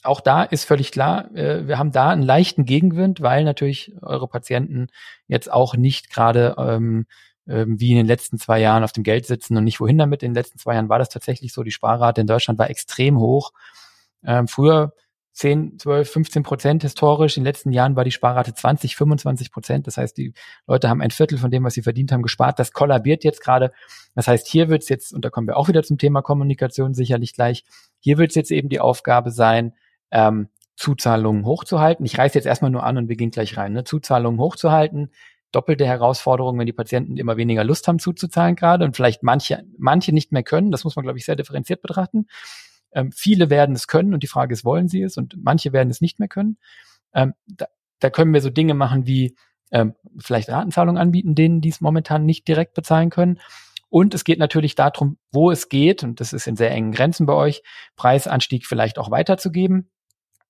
auch da ist völlig klar, äh, wir haben da einen leichten Gegenwind, weil natürlich eure Patienten jetzt auch nicht gerade ähm, wie in den letzten zwei Jahren auf dem Geld sitzen und nicht wohin damit. In den letzten zwei Jahren war das tatsächlich so. Die Sparrate in Deutschland war extrem hoch. Ähm, früher 10, 12, 15 Prozent historisch. In den letzten Jahren war die Sparrate 20, 25 Prozent. Das heißt, die Leute haben ein Viertel von dem, was sie verdient haben, gespart. Das kollabiert jetzt gerade. Das heißt, hier wird es jetzt, und da kommen wir auch wieder zum Thema Kommunikation sicherlich gleich, hier wird es jetzt eben die Aufgabe sein, ähm, Zuzahlungen hochzuhalten. Ich reiße jetzt erstmal nur an und wir gehen gleich rein. Ne? Zuzahlungen hochzuhalten, doppelte Herausforderung, wenn die Patienten immer weniger Lust haben zuzuzahlen gerade und vielleicht manche, manche nicht mehr können. Das muss man, glaube ich, sehr differenziert betrachten. Ähm, viele werden es können und die Frage ist, wollen sie es? Und manche werden es nicht mehr können. Ähm, da, da können wir so Dinge machen wie ähm, vielleicht Ratenzahlungen anbieten, denen die es momentan nicht direkt bezahlen können. Und es geht natürlich darum, wo es geht, und das ist in sehr engen Grenzen bei euch, Preisanstieg vielleicht auch weiterzugeben.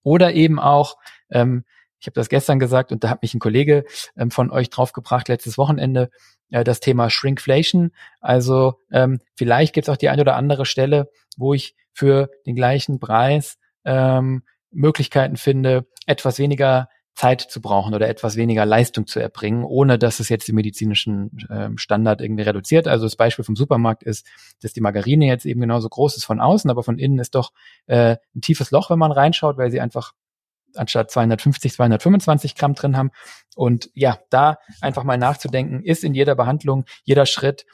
Oder eben auch, ähm, ich habe das gestern gesagt und da hat mich ein Kollege ähm, von euch draufgebracht letztes Wochenende, äh, das Thema Shrinkflation. Also ähm, vielleicht gibt es auch die eine oder andere Stelle, wo ich für den gleichen Preis ähm, Möglichkeiten finde, etwas weniger Zeit zu brauchen oder etwas weniger Leistung zu erbringen, ohne dass es jetzt den medizinischen ähm, Standard irgendwie reduziert. Also das Beispiel vom Supermarkt ist, dass die Margarine jetzt eben genauso groß ist von außen, aber von innen ist doch äh, ein tiefes Loch, wenn man reinschaut, weil sie einfach anstatt 250, 225 Gramm drin haben. Und ja, da einfach mal nachzudenken, ist in jeder Behandlung, jeder Schritt,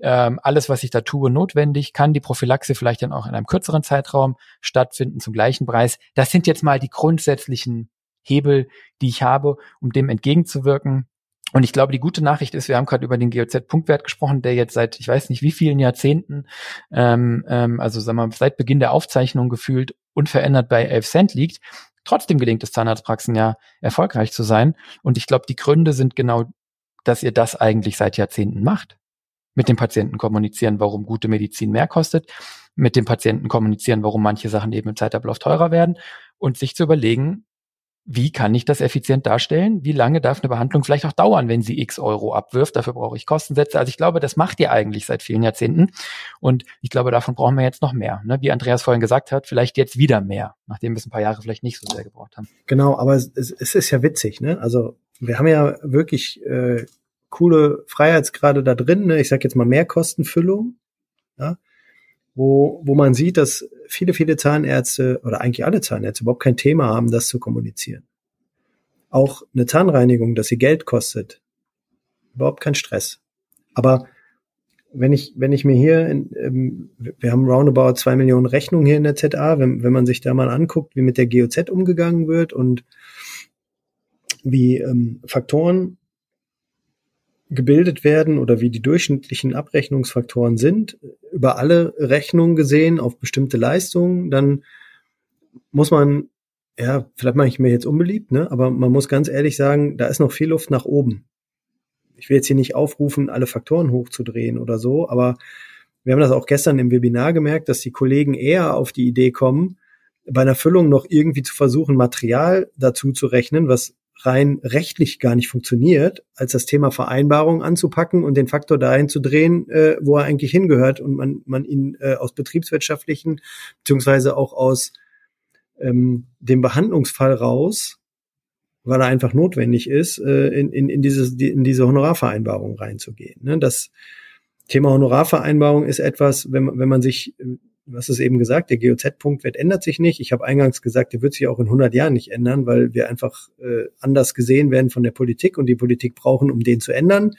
ähm, alles, was ich da tue, notwendig? Kann die Prophylaxe vielleicht dann auch in einem kürzeren Zeitraum stattfinden zum gleichen Preis? Das sind jetzt mal die grundsätzlichen Hebel, die ich habe, um dem entgegenzuwirken. Und ich glaube, die gute Nachricht ist, wir haben gerade über den GOZ-Punktwert gesprochen, der jetzt seit, ich weiß nicht wie vielen Jahrzehnten, ähm, ähm, also sagen wir, seit Beginn der Aufzeichnung gefühlt unverändert bei 11 Cent liegt. Trotzdem gelingt es Zahnarztpraxen ja erfolgreich zu sein. Und ich glaube, die Gründe sind genau, dass ihr das eigentlich seit Jahrzehnten macht. Mit dem Patienten kommunizieren, warum gute Medizin mehr kostet. Mit dem Patienten kommunizieren, warum manche Sachen eben im Zeitablauf teurer werden. Und sich zu überlegen, wie kann ich das effizient darstellen? Wie lange darf eine Behandlung vielleicht auch dauern, wenn sie x Euro abwirft? Dafür brauche ich Kostensätze. Also ich glaube, das macht ihr eigentlich seit vielen Jahrzehnten. Und ich glaube, davon brauchen wir jetzt noch mehr. Ne? Wie Andreas vorhin gesagt hat, vielleicht jetzt wieder mehr, nachdem wir es ein paar Jahre vielleicht nicht so sehr gebraucht haben. Genau, aber es, es ist ja witzig. Ne? Also wir haben ja wirklich äh, coole Freiheitsgrade da drin. Ne? Ich sage jetzt mal Mehrkostenfüllung. Ja? Wo, wo man sieht, dass viele, viele Zahnärzte oder eigentlich alle Zahnärzte überhaupt kein Thema haben, das zu kommunizieren. Auch eine Zahnreinigung, dass sie Geld kostet, überhaupt kein Stress. Aber wenn ich, wenn ich mir hier, in, ähm, wir haben roundabout zwei Millionen Rechnungen hier in der ZA, wenn, wenn man sich da mal anguckt, wie mit der GOZ umgegangen wird und wie ähm, Faktoren gebildet werden oder wie die durchschnittlichen Abrechnungsfaktoren sind, über alle Rechnungen gesehen auf bestimmte Leistungen, dann muss man, ja, vielleicht mache ich mir jetzt unbeliebt, ne, aber man muss ganz ehrlich sagen, da ist noch viel Luft nach oben. Ich will jetzt hier nicht aufrufen, alle Faktoren hochzudrehen oder so, aber wir haben das auch gestern im Webinar gemerkt, dass die Kollegen eher auf die Idee kommen, bei einer Füllung noch irgendwie zu versuchen, Material dazu zu rechnen, was rein rechtlich gar nicht funktioniert, als das Thema Vereinbarung anzupacken und den Faktor dahin zu drehen, äh, wo er eigentlich hingehört und man, man ihn äh, aus betriebswirtschaftlichen beziehungsweise auch aus ähm, dem Behandlungsfall raus, weil er einfach notwendig ist, äh, in, in, in, dieses, in diese Honorarvereinbarung reinzugehen. Ne? Das Thema Honorarvereinbarung ist etwas, wenn, wenn man sich du hast es eben gesagt, der GOZ-Punktwert ändert sich nicht. Ich habe eingangs gesagt, der wird sich auch in 100 Jahren nicht ändern, weil wir einfach äh, anders gesehen werden von der Politik und die Politik brauchen, um den zu ändern.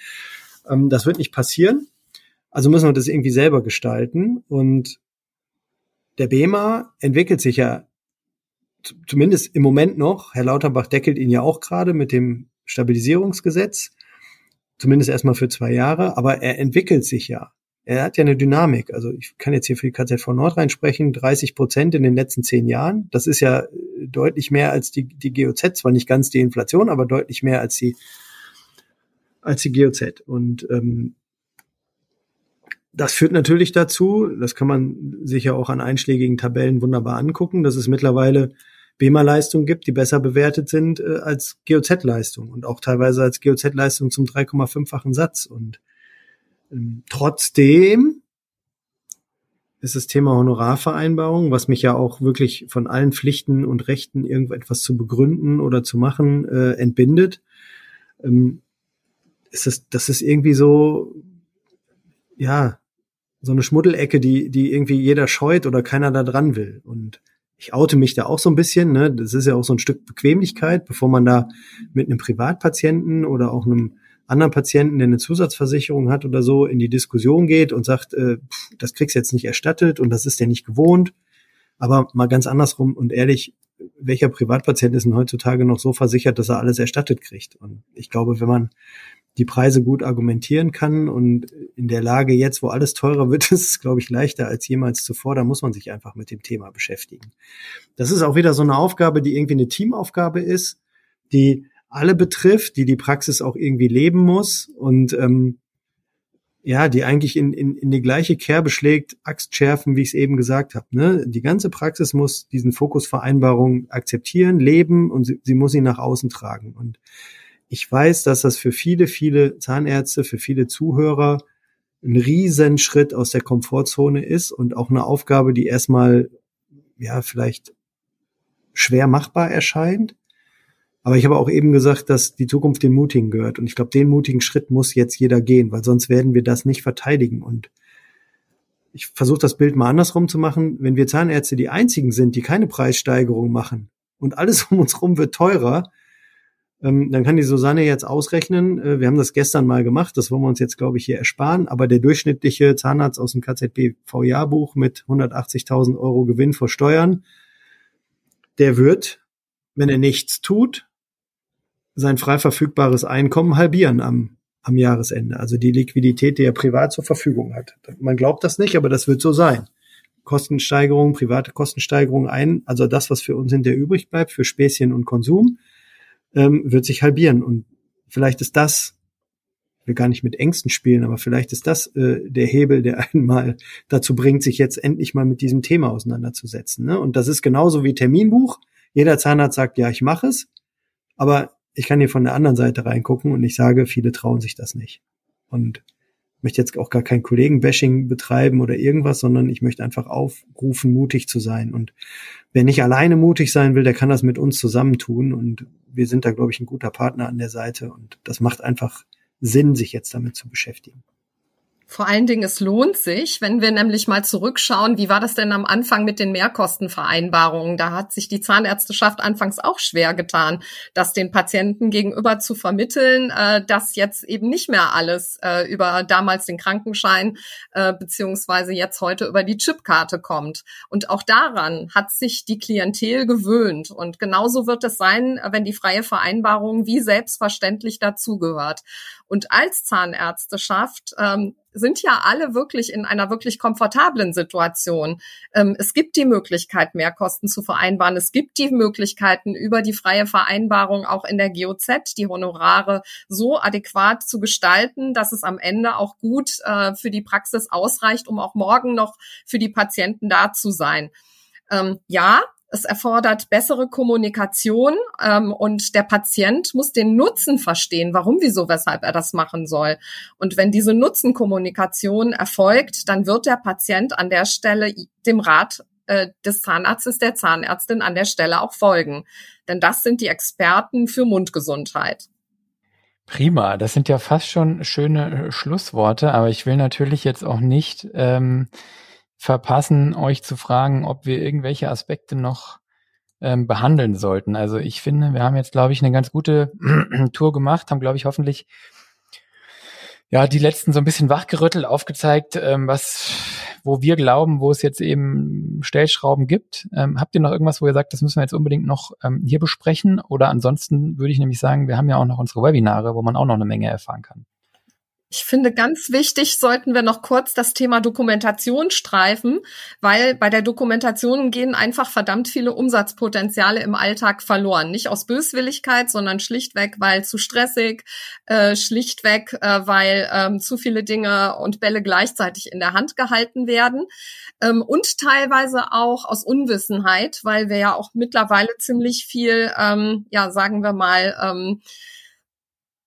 Ähm, das wird nicht passieren. Also müssen wir das irgendwie selber gestalten. Und der BEMA entwickelt sich ja zumindest im Moment noch. Herr Lauterbach deckelt ihn ja auch gerade mit dem Stabilisierungsgesetz. Zumindest erstmal für zwei Jahre. Aber er entwickelt sich ja er hat ja eine Dynamik. Also ich kann jetzt hier für die KZV Nordrhein sprechen, 30 Prozent in den letzten zehn Jahren. Das ist ja deutlich mehr als die, die GOZ, zwar nicht ganz die Inflation, aber deutlich mehr als die, als die GOZ. Und ähm, das führt natürlich dazu, das kann man sich ja auch an einschlägigen Tabellen wunderbar angucken, dass es mittlerweile BEMA-Leistungen gibt, die besser bewertet sind äh, als GOZ-Leistungen und auch teilweise als GOZ-Leistung zum 3,5-fachen Satz. Und trotzdem ist das Thema Honorarvereinbarung, was mich ja auch wirklich von allen Pflichten und Rechten irgendetwas zu begründen oder zu machen äh, entbindet. Ähm, ist das, das ist irgendwie so, ja, so eine Schmuddelecke, die, die irgendwie jeder scheut oder keiner da dran will. Und ich oute mich da auch so ein bisschen, ne? Das ist ja auch so ein Stück Bequemlichkeit, bevor man da mit einem Privatpatienten oder auch einem anderen Patienten, der eine Zusatzversicherung hat oder so, in die Diskussion geht und sagt, äh, das kriegst jetzt nicht erstattet und das ist der nicht gewohnt. Aber mal ganz andersrum und ehrlich, welcher Privatpatient ist denn heutzutage noch so versichert, dass er alles erstattet kriegt? Und ich glaube, wenn man die Preise gut argumentieren kann. Und in der Lage jetzt, wo alles teurer wird, ist es, glaube ich, leichter als jemals zuvor. Da muss man sich einfach mit dem Thema beschäftigen. Das ist auch wieder so eine Aufgabe, die irgendwie eine Teamaufgabe ist, die alle betrifft, die die Praxis auch irgendwie leben muss und ähm, ja, die eigentlich in, in, in die gleiche Kerbe schlägt, Axt schärfen, wie ich es eben gesagt habe. Ne? Die ganze Praxis muss diesen Fokusvereinbarung akzeptieren, leben und sie, sie muss ihn nach außen tragen. Und ich weiß, dass das für viele, viele Zahnärzte, für viele Zuhörer ein Riesenschritt aus der Komfortzone ist und auch eine Aufgabe, die erstmal, ja, vielleicht schwer machbar erscheint. Aber ich habe auch eben gesagt, dass die Zukunft den Mutigen gehört. Und ich glaube, den mutigen Schritt muss jetzt jeder gehen, weil sonst werden wir das nicht verteidigen. Und ich versuche das Bild mal andersrum zu machen. Wenn wir Zahnärzte die einzigen sind, die keine Preissteigerung machen und alles um uns rum wird teurer, ähm, dann kann die Susanne jetzt ausrechnen, äh, wir haben das gestern mal gemacht, das wollen wir uns jetzt, glaube ich, hier ersparen, aber der durchschnittliche Zahnarzt aus dem KZB-V-Jahrbuch mit 180.000 Euro Gewinn vor Steuern, der wird, wenn er nichts tut, sein frei verfügbares Einkommen halbieren am, am Jahresende. Also die Liquidität, die er privat zur Verfügung hat. Man glaubt das nicht, aber das wird so sein. Kostensteigerung, private Kostensteigerung ein, also das, was für uns hinterher übrig bleibt, für Späßchen und Konsum ähm, wird sich halbieren. Und vielleicht ist das, ich will gar nicht mit Ängsten spielen, aber vielleicht ist das äh, der Hebel, der einmal dazu bringt, sich jetzt endlich mal mit diesem Thema auseinanderzusetzen. Ne? Und das ist genauso wie Terminbuch. Jeder Zahnarzt sagt, ja, ich mache es, aber ich kann hier von der anderen Seite reingucken und ich sage, viele trauen sich das nicht. Und möchte jetzt auch gar kein Kollegenbashing betreiben oder irgendwas, sondern ich möchte einfach aufrufen, mutig zu sein. Und wer nicht alleine mutig sein will, der kann das mit uns zusammentun. Und wir sind da, glaube ich, ein guter Partner an der Seite. Und das macht einfach Sinn, sich jetzt damit zu beschäftigen. Vor allen Dingen, es lohnt sich, wenn wir nämlich mal zurückschauen, wie war das denn am Anfang mit den Mehrkostenvereinbarungen? Da hat sich die Zahnärzteschaft anfangs auch schwer getan, das den Patienten gegenüber zu vermitteln, äh, dass jetzt eben nicht mehr alles äh, über damals den Krankenschein äh, beziehungsweise jetzt heute über die Chipkarte kommt. Und auch daran hat sich die Klientel gewöhnt. Und genauso wird es sein, wenn die freie Vereinbarung wie selbstverständlich dazugehört. Und als Zahnärzteschaft ähm, sind ja alle wirklich in einer wirklich komfortablen Situation. Ähm, es gibt die Möglichkeit, Mehrkosten zu vereinbaren. Es gibt die Möglichkeiten, über die freie Vereinbarung auch in der GOZ die Honorare so adäquat zu gestalten, dass es am Ende auch gut äh, für die Praxis ausreicht, um auch morgen noch für die Patienten da zu sein. Ähm, ja, es erfordert bessere Kommunikation ähm, und der Patient muss den Nutzen verstehen, warum, wieso, weshalb er das machen soll. Und wenn diese Nutzenkommunikation erfolgt, dann wird der Patient an der Stelle dem Rat äh, des Zahnarztes, der Zahnärztin an der Stelle auch folgen. Denn das sind die Experten für Mundgesundheit. Prima, das sind ja fast schon schöne äh, Schlussworte, aber ich will natürlich jetzt auch nicht ähm, verpassen, euch zu fragen, ob wir irgendwelche Aspekte noch ähm, behandeln sollten. Also ich finde, wir haben jetzt, glaube ich, eine ganz gute Tour gemacht, haben, glaube ich, hoffentlich ja die letzten so ein bisschen wachgerüttelt, aufgezeigt, ähm, was, wo wir glauben, wo es jetzt eben Stellschrauben gibt. Ähm, habt ihr noch irgendwas, wo ihr sagt, das müssen wir jetzt unbedingt noch ähm, hier besprechen? Oder ansonsten würde ich nämlich sagen, wir haben ja auch noch unsere Webinare, wo man auch noch eine Menge erfahren kann. Ich finde ganz wichtig, sollten wir noch kurz das Thema Dokumentation streifen, weil bei der Dokumentation gehen einfach verdammt viele Umsatzpotenziale im Alltag verloren. Nicht aus Böswilligkeit, sondern schlichtweg, weil zu stressig, äh, schlichtweg, äh, weil ähm, zu viele Dinge und Bälle gleichzeitig in der Hand gehalten werden. Ähm, und teilweise auch aus Unwissenheit, weil wir ja auch mittlerweile ziemlich viel, ähm, ja, sagen wir mal, ähm,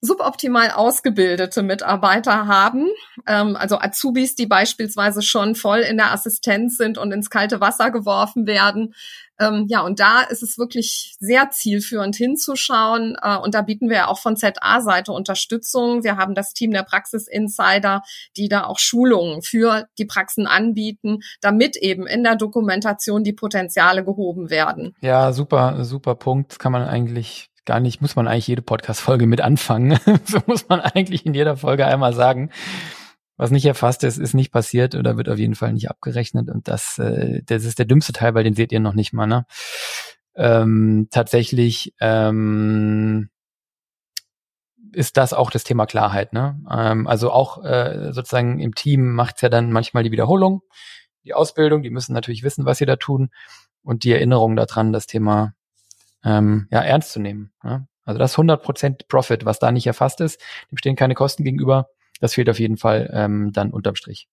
suboptimal ausgebildete Mitarbeiter haben, ähm, also Azubis, die beispielsweise schon voll in der Assistenz sind und ins kalte Wasser geworfen werden. Ähm, ja, und da ist es wirklich sehr zielführend hinzuschauen. Äh, und da bieten wir auch von ZA-Seite Unterstützung. Wir haben das Team der Praxis Insider, die da auch Schulungen für die Praxen anbieten, damit eben in der Dokumentation die Potenziale gehoben werden. Ja, super, super Punkt. Das kann man eigentlich gar nicht, muss man eigentlich jede Podcast-Folge mit anfangen. so muss man eigentlich in jeder Folge einmal sagen. Was nicht erfasst ist, ist nicht passiert oder wird auf jeden Fall nicht abgerechnet. Und das, äh, das ist der dümmste Teil, weil den seht ihr noch nicht mal. Ne? Ähm, tatsächlich ähm, ist das auch das Thema Klarheit. Ne? Ähm, also auch äh, sozusagen im Team macht's ja dann manchmal die Wiederholung, die Ausbildung, die müssen natürlich wissen, was sie da tun und die Erinnerung daran, das Thema ähm, ja ernst zu nehmen. Ne? Also das 100% Profit, was da nicht erfasst ist, dem stehen keine Kosten gegenüber. Das fehlt auf jeden Fall ähm, dann unterm Strich.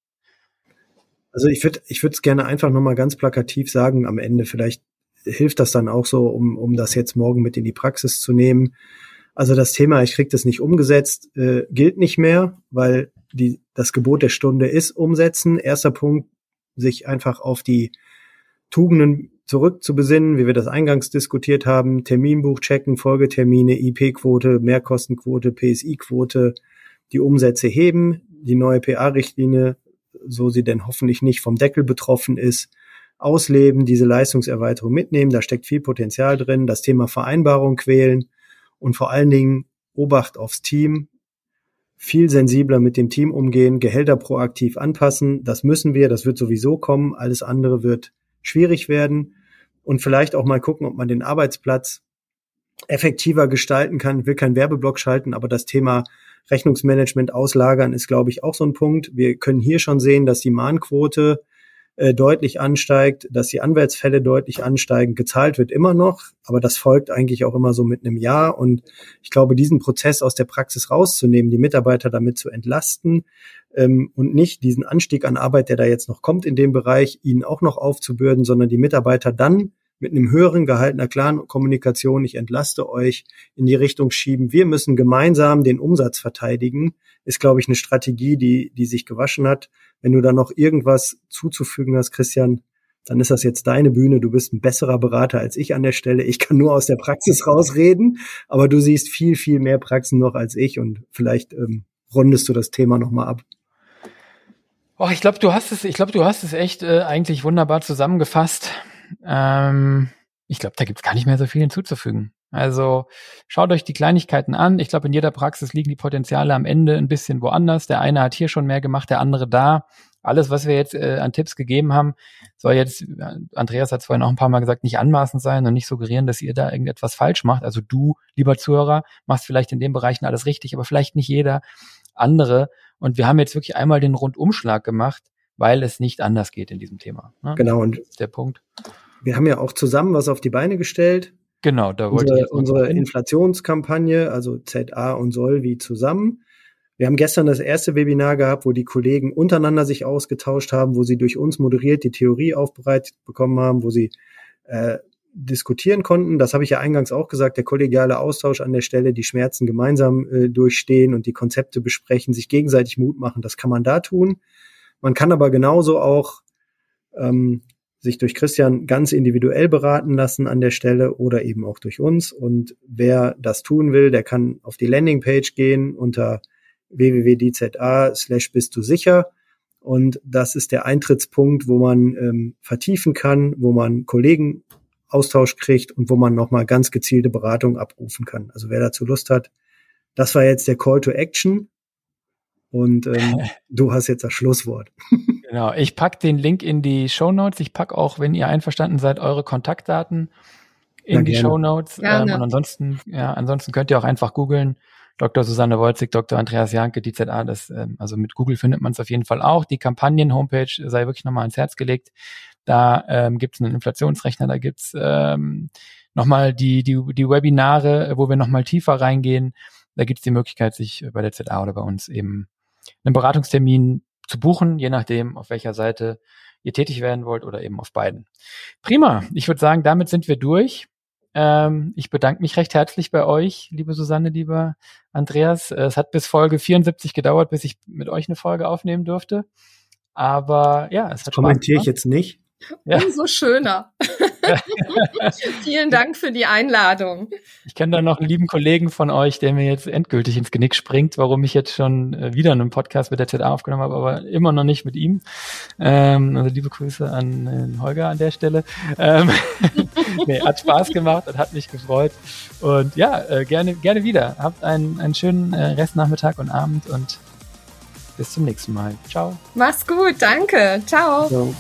Also ich würde ich würde es gerne einfach nochmal ganz plakativ sagen am Ende. Vielleicht hilft das dann auch so, um, um das jetzt morgen mit in die Praxis zu nehmen. Also das Thema, ich krieg das nicht umgesetzt, äh, gilt nicht mehr, weil die, das Gebot der Stunde ist umsetzen. Erster Punkt, sich einfach auf die Tugenden zurückzubesinnen, wie wir das eingangs diskutiert haben, Terminbuch checken, Folgetermine, IP-Quote, Mehrkostenquote, PSI-Quote, die Umsätze heben, die neue PA-Richtlinie, so sie denn hoffentlich nicht vom Deckel betroffen ist, ausleben, diese Leistungserweiterung mitnehmen, da steckt viel Potenzial drin, das Thema Vereinbarung quälen und vor allen Dingen Obacht aufs Team, viel sensibler mit dem Team umgehen, Gehälter proaktiv anpassen, das müssen wir, das wird sowieso kommen, alles andere wird schwierig werden und vielleicht auch mal gucken, ob man den Arbeitsplatz effektiver gestalten kann. Ich will keinen Werbeblock schalten, aber das Thema Rechnungsmanagement auslagern ist, glaube ich, auch so ein Punkt. Wir können hier schon sehen, dass die Mahnquote äh, deutlich ansteigt, dass die Anwärtsfälle deutlich ansteigen. Gezahlt wird immer noch, aber das folgt eigentlich auch immer so mit einem Jahr. Und ich glaube, diesen Prozess aus der Praxis rauszunehmen, die Mitarbeiter damit zu entlasten ähm, und nicht diesen Anstieg an Arbeit, der da jetzt noch kommt in dem Bereich, ihnen auch noch aufzubürden, sondern die Mitarbeiter dann mit einem höheren Gehalt einer klaren Kommunikation, ich entlaste euch, in die Richtung schieben. Wir müssen gemeinsam den Umsatz verteidigen, ist, glaube ich, eine Strategie, die, die sich gewaschen hat. Wenn du da noch irgendwas zuzufügen hast, Christian, dann ist das jetzt deine Bühne. Du bist ein besserer Berater als ich an der Stelle. Ich kann nur aus der Praxis rausreden, aber du siehst viel, viel mehr Praxen noch als ich und vielleicht ähm, rundest du das Thema nochmal ab. Oh, ich glaube, du hast es, ich glaube, du hast es echt äh, eigentlich wunderbar zusammengefasst. Ähm, ich glaube, da gibt es gar nicht mehr so viel hinzuzufügen. Also schaut euch die Kleinigkeiten an. Ich glaube, in jeder Praxis liegen die Potenziale am Ende ein bisschen woanders. Der eine hat hier schon mehr gemacht, der andere da. Alles, was wir jetzt äh, an Tipps gegeben haben, soll jetzt, Andreas hat es vorhin auch ein paar Mal gesagt, nicht anmaßend sein und nicht suggerieren, dass ihr da irgendetwas falsch macht. Also du, lieber Zuhörer, machst vielleicht in den Bereichen alles richtig, aber vielleicht nicht jeder andere. Und wir haben jetzt wirklich einmal den Rundumschlag gemacht, weil es nicht anders geht in diesem Thema. Ne? Genau, und das ist der Punkt. Wir haben ja auch zusammen was auf die Beine gestellt. Genau, da wollte unsere, ich unsere Inflationskampagne, also ZA und Solvi zusammen. Wir haben gestern das erste Webinar gehabt, wo die Kollegen untereinander sich ausgetauscht haben, wo sie durch uns moderiert die Theorie aufbereitet bekommen haben, wo sie äh, diskutieren konnten. Das habe ich ja eingangs auch gesagt, der kollegiale Austausch an der Stelle, die Schmerzen gemeinsam äh, durchstehen und die Konzepte besprechen, sich gegenseitig Mut machen, das kann man da tun. Man kann aber genauso auch ähm, sich durch Christian ganz individuell beraten lassen an der Stelle oder eben auch durch uns. Und wer das tun will, der kann auf die Landingpage gehen unter www.dza slash bist du sicher. Und das ist der Eintrittspunkt, wo man ähm, vertiefen kann, wo man Kollegen Austausch kriegt und wo man nochmal ganz gezielte Beratung abrufen kann. Also wer dazu Lust hat, das war jetzt der Call to Action. Und ähm, du hast jetzt das Schlusswort. Genau, ich pack den Link in die Show Notes. Ich pack auch, wenn ihr einverstanden seid, eure Kontaktdaten in ja, die Show Notes. Ähm, und ansonsten, ja, ansonsten könnt ihr auch einfach googeln. Dr. Susanne Wolzig, Dr. Andreas Janke, die ZA, das, ähm, also mit Google findet man es auf jeden Fall auch. Die Kampagnen-Homepage sei wirklich nochmal ans Herz gelegt. Da ähm, gibt es einen Inflationsrechner, da gibt's ähm, nochmal die, die, die Webinare, wo wir nochmal tiefer reingehen. Da gibt es die Möglichkeit, sich bei der ZA oder bei uns eben einen Beratungstermin zu buchen, je nachdem, auf welcher Seite ihr tätig werden wollt oder eben auf beiden. Prima. Ich würde sagen, damit sind wir durch. Ähm, ich bedanke mich recht herzlich bei euch, liebe Susanne, lieber Andreas. Es hat bis Folge 74 gedauert, bis ich mit euch eine Folge aufnehmen durfte. Aber ja, es hat Kommentiere ich jetzt nicht. Ja. Umso schöner. Vielen Dank für die Einladung. Ich kenne da noch einen lieben Kollegen von euch, der mir jetzt endgültig ins Genick springt, warum ich jetzt schon äh, wieder einen Podcast mit der ZA aufgenommen habe, aber immer noch nicht mit ihm. Ähm, also liebe Grüße an äh, Holger an der Stelle. Ähm, nee, hat Spaß gemacht und hat mich gefreut. Und ja, äh, gerne, gerne wieder. Habt einen, einen schönen äh, Restnachmittag und Abend und bis zum nächsten Mal. Ciao. Mach's gut, danke. Ciao. Ciao.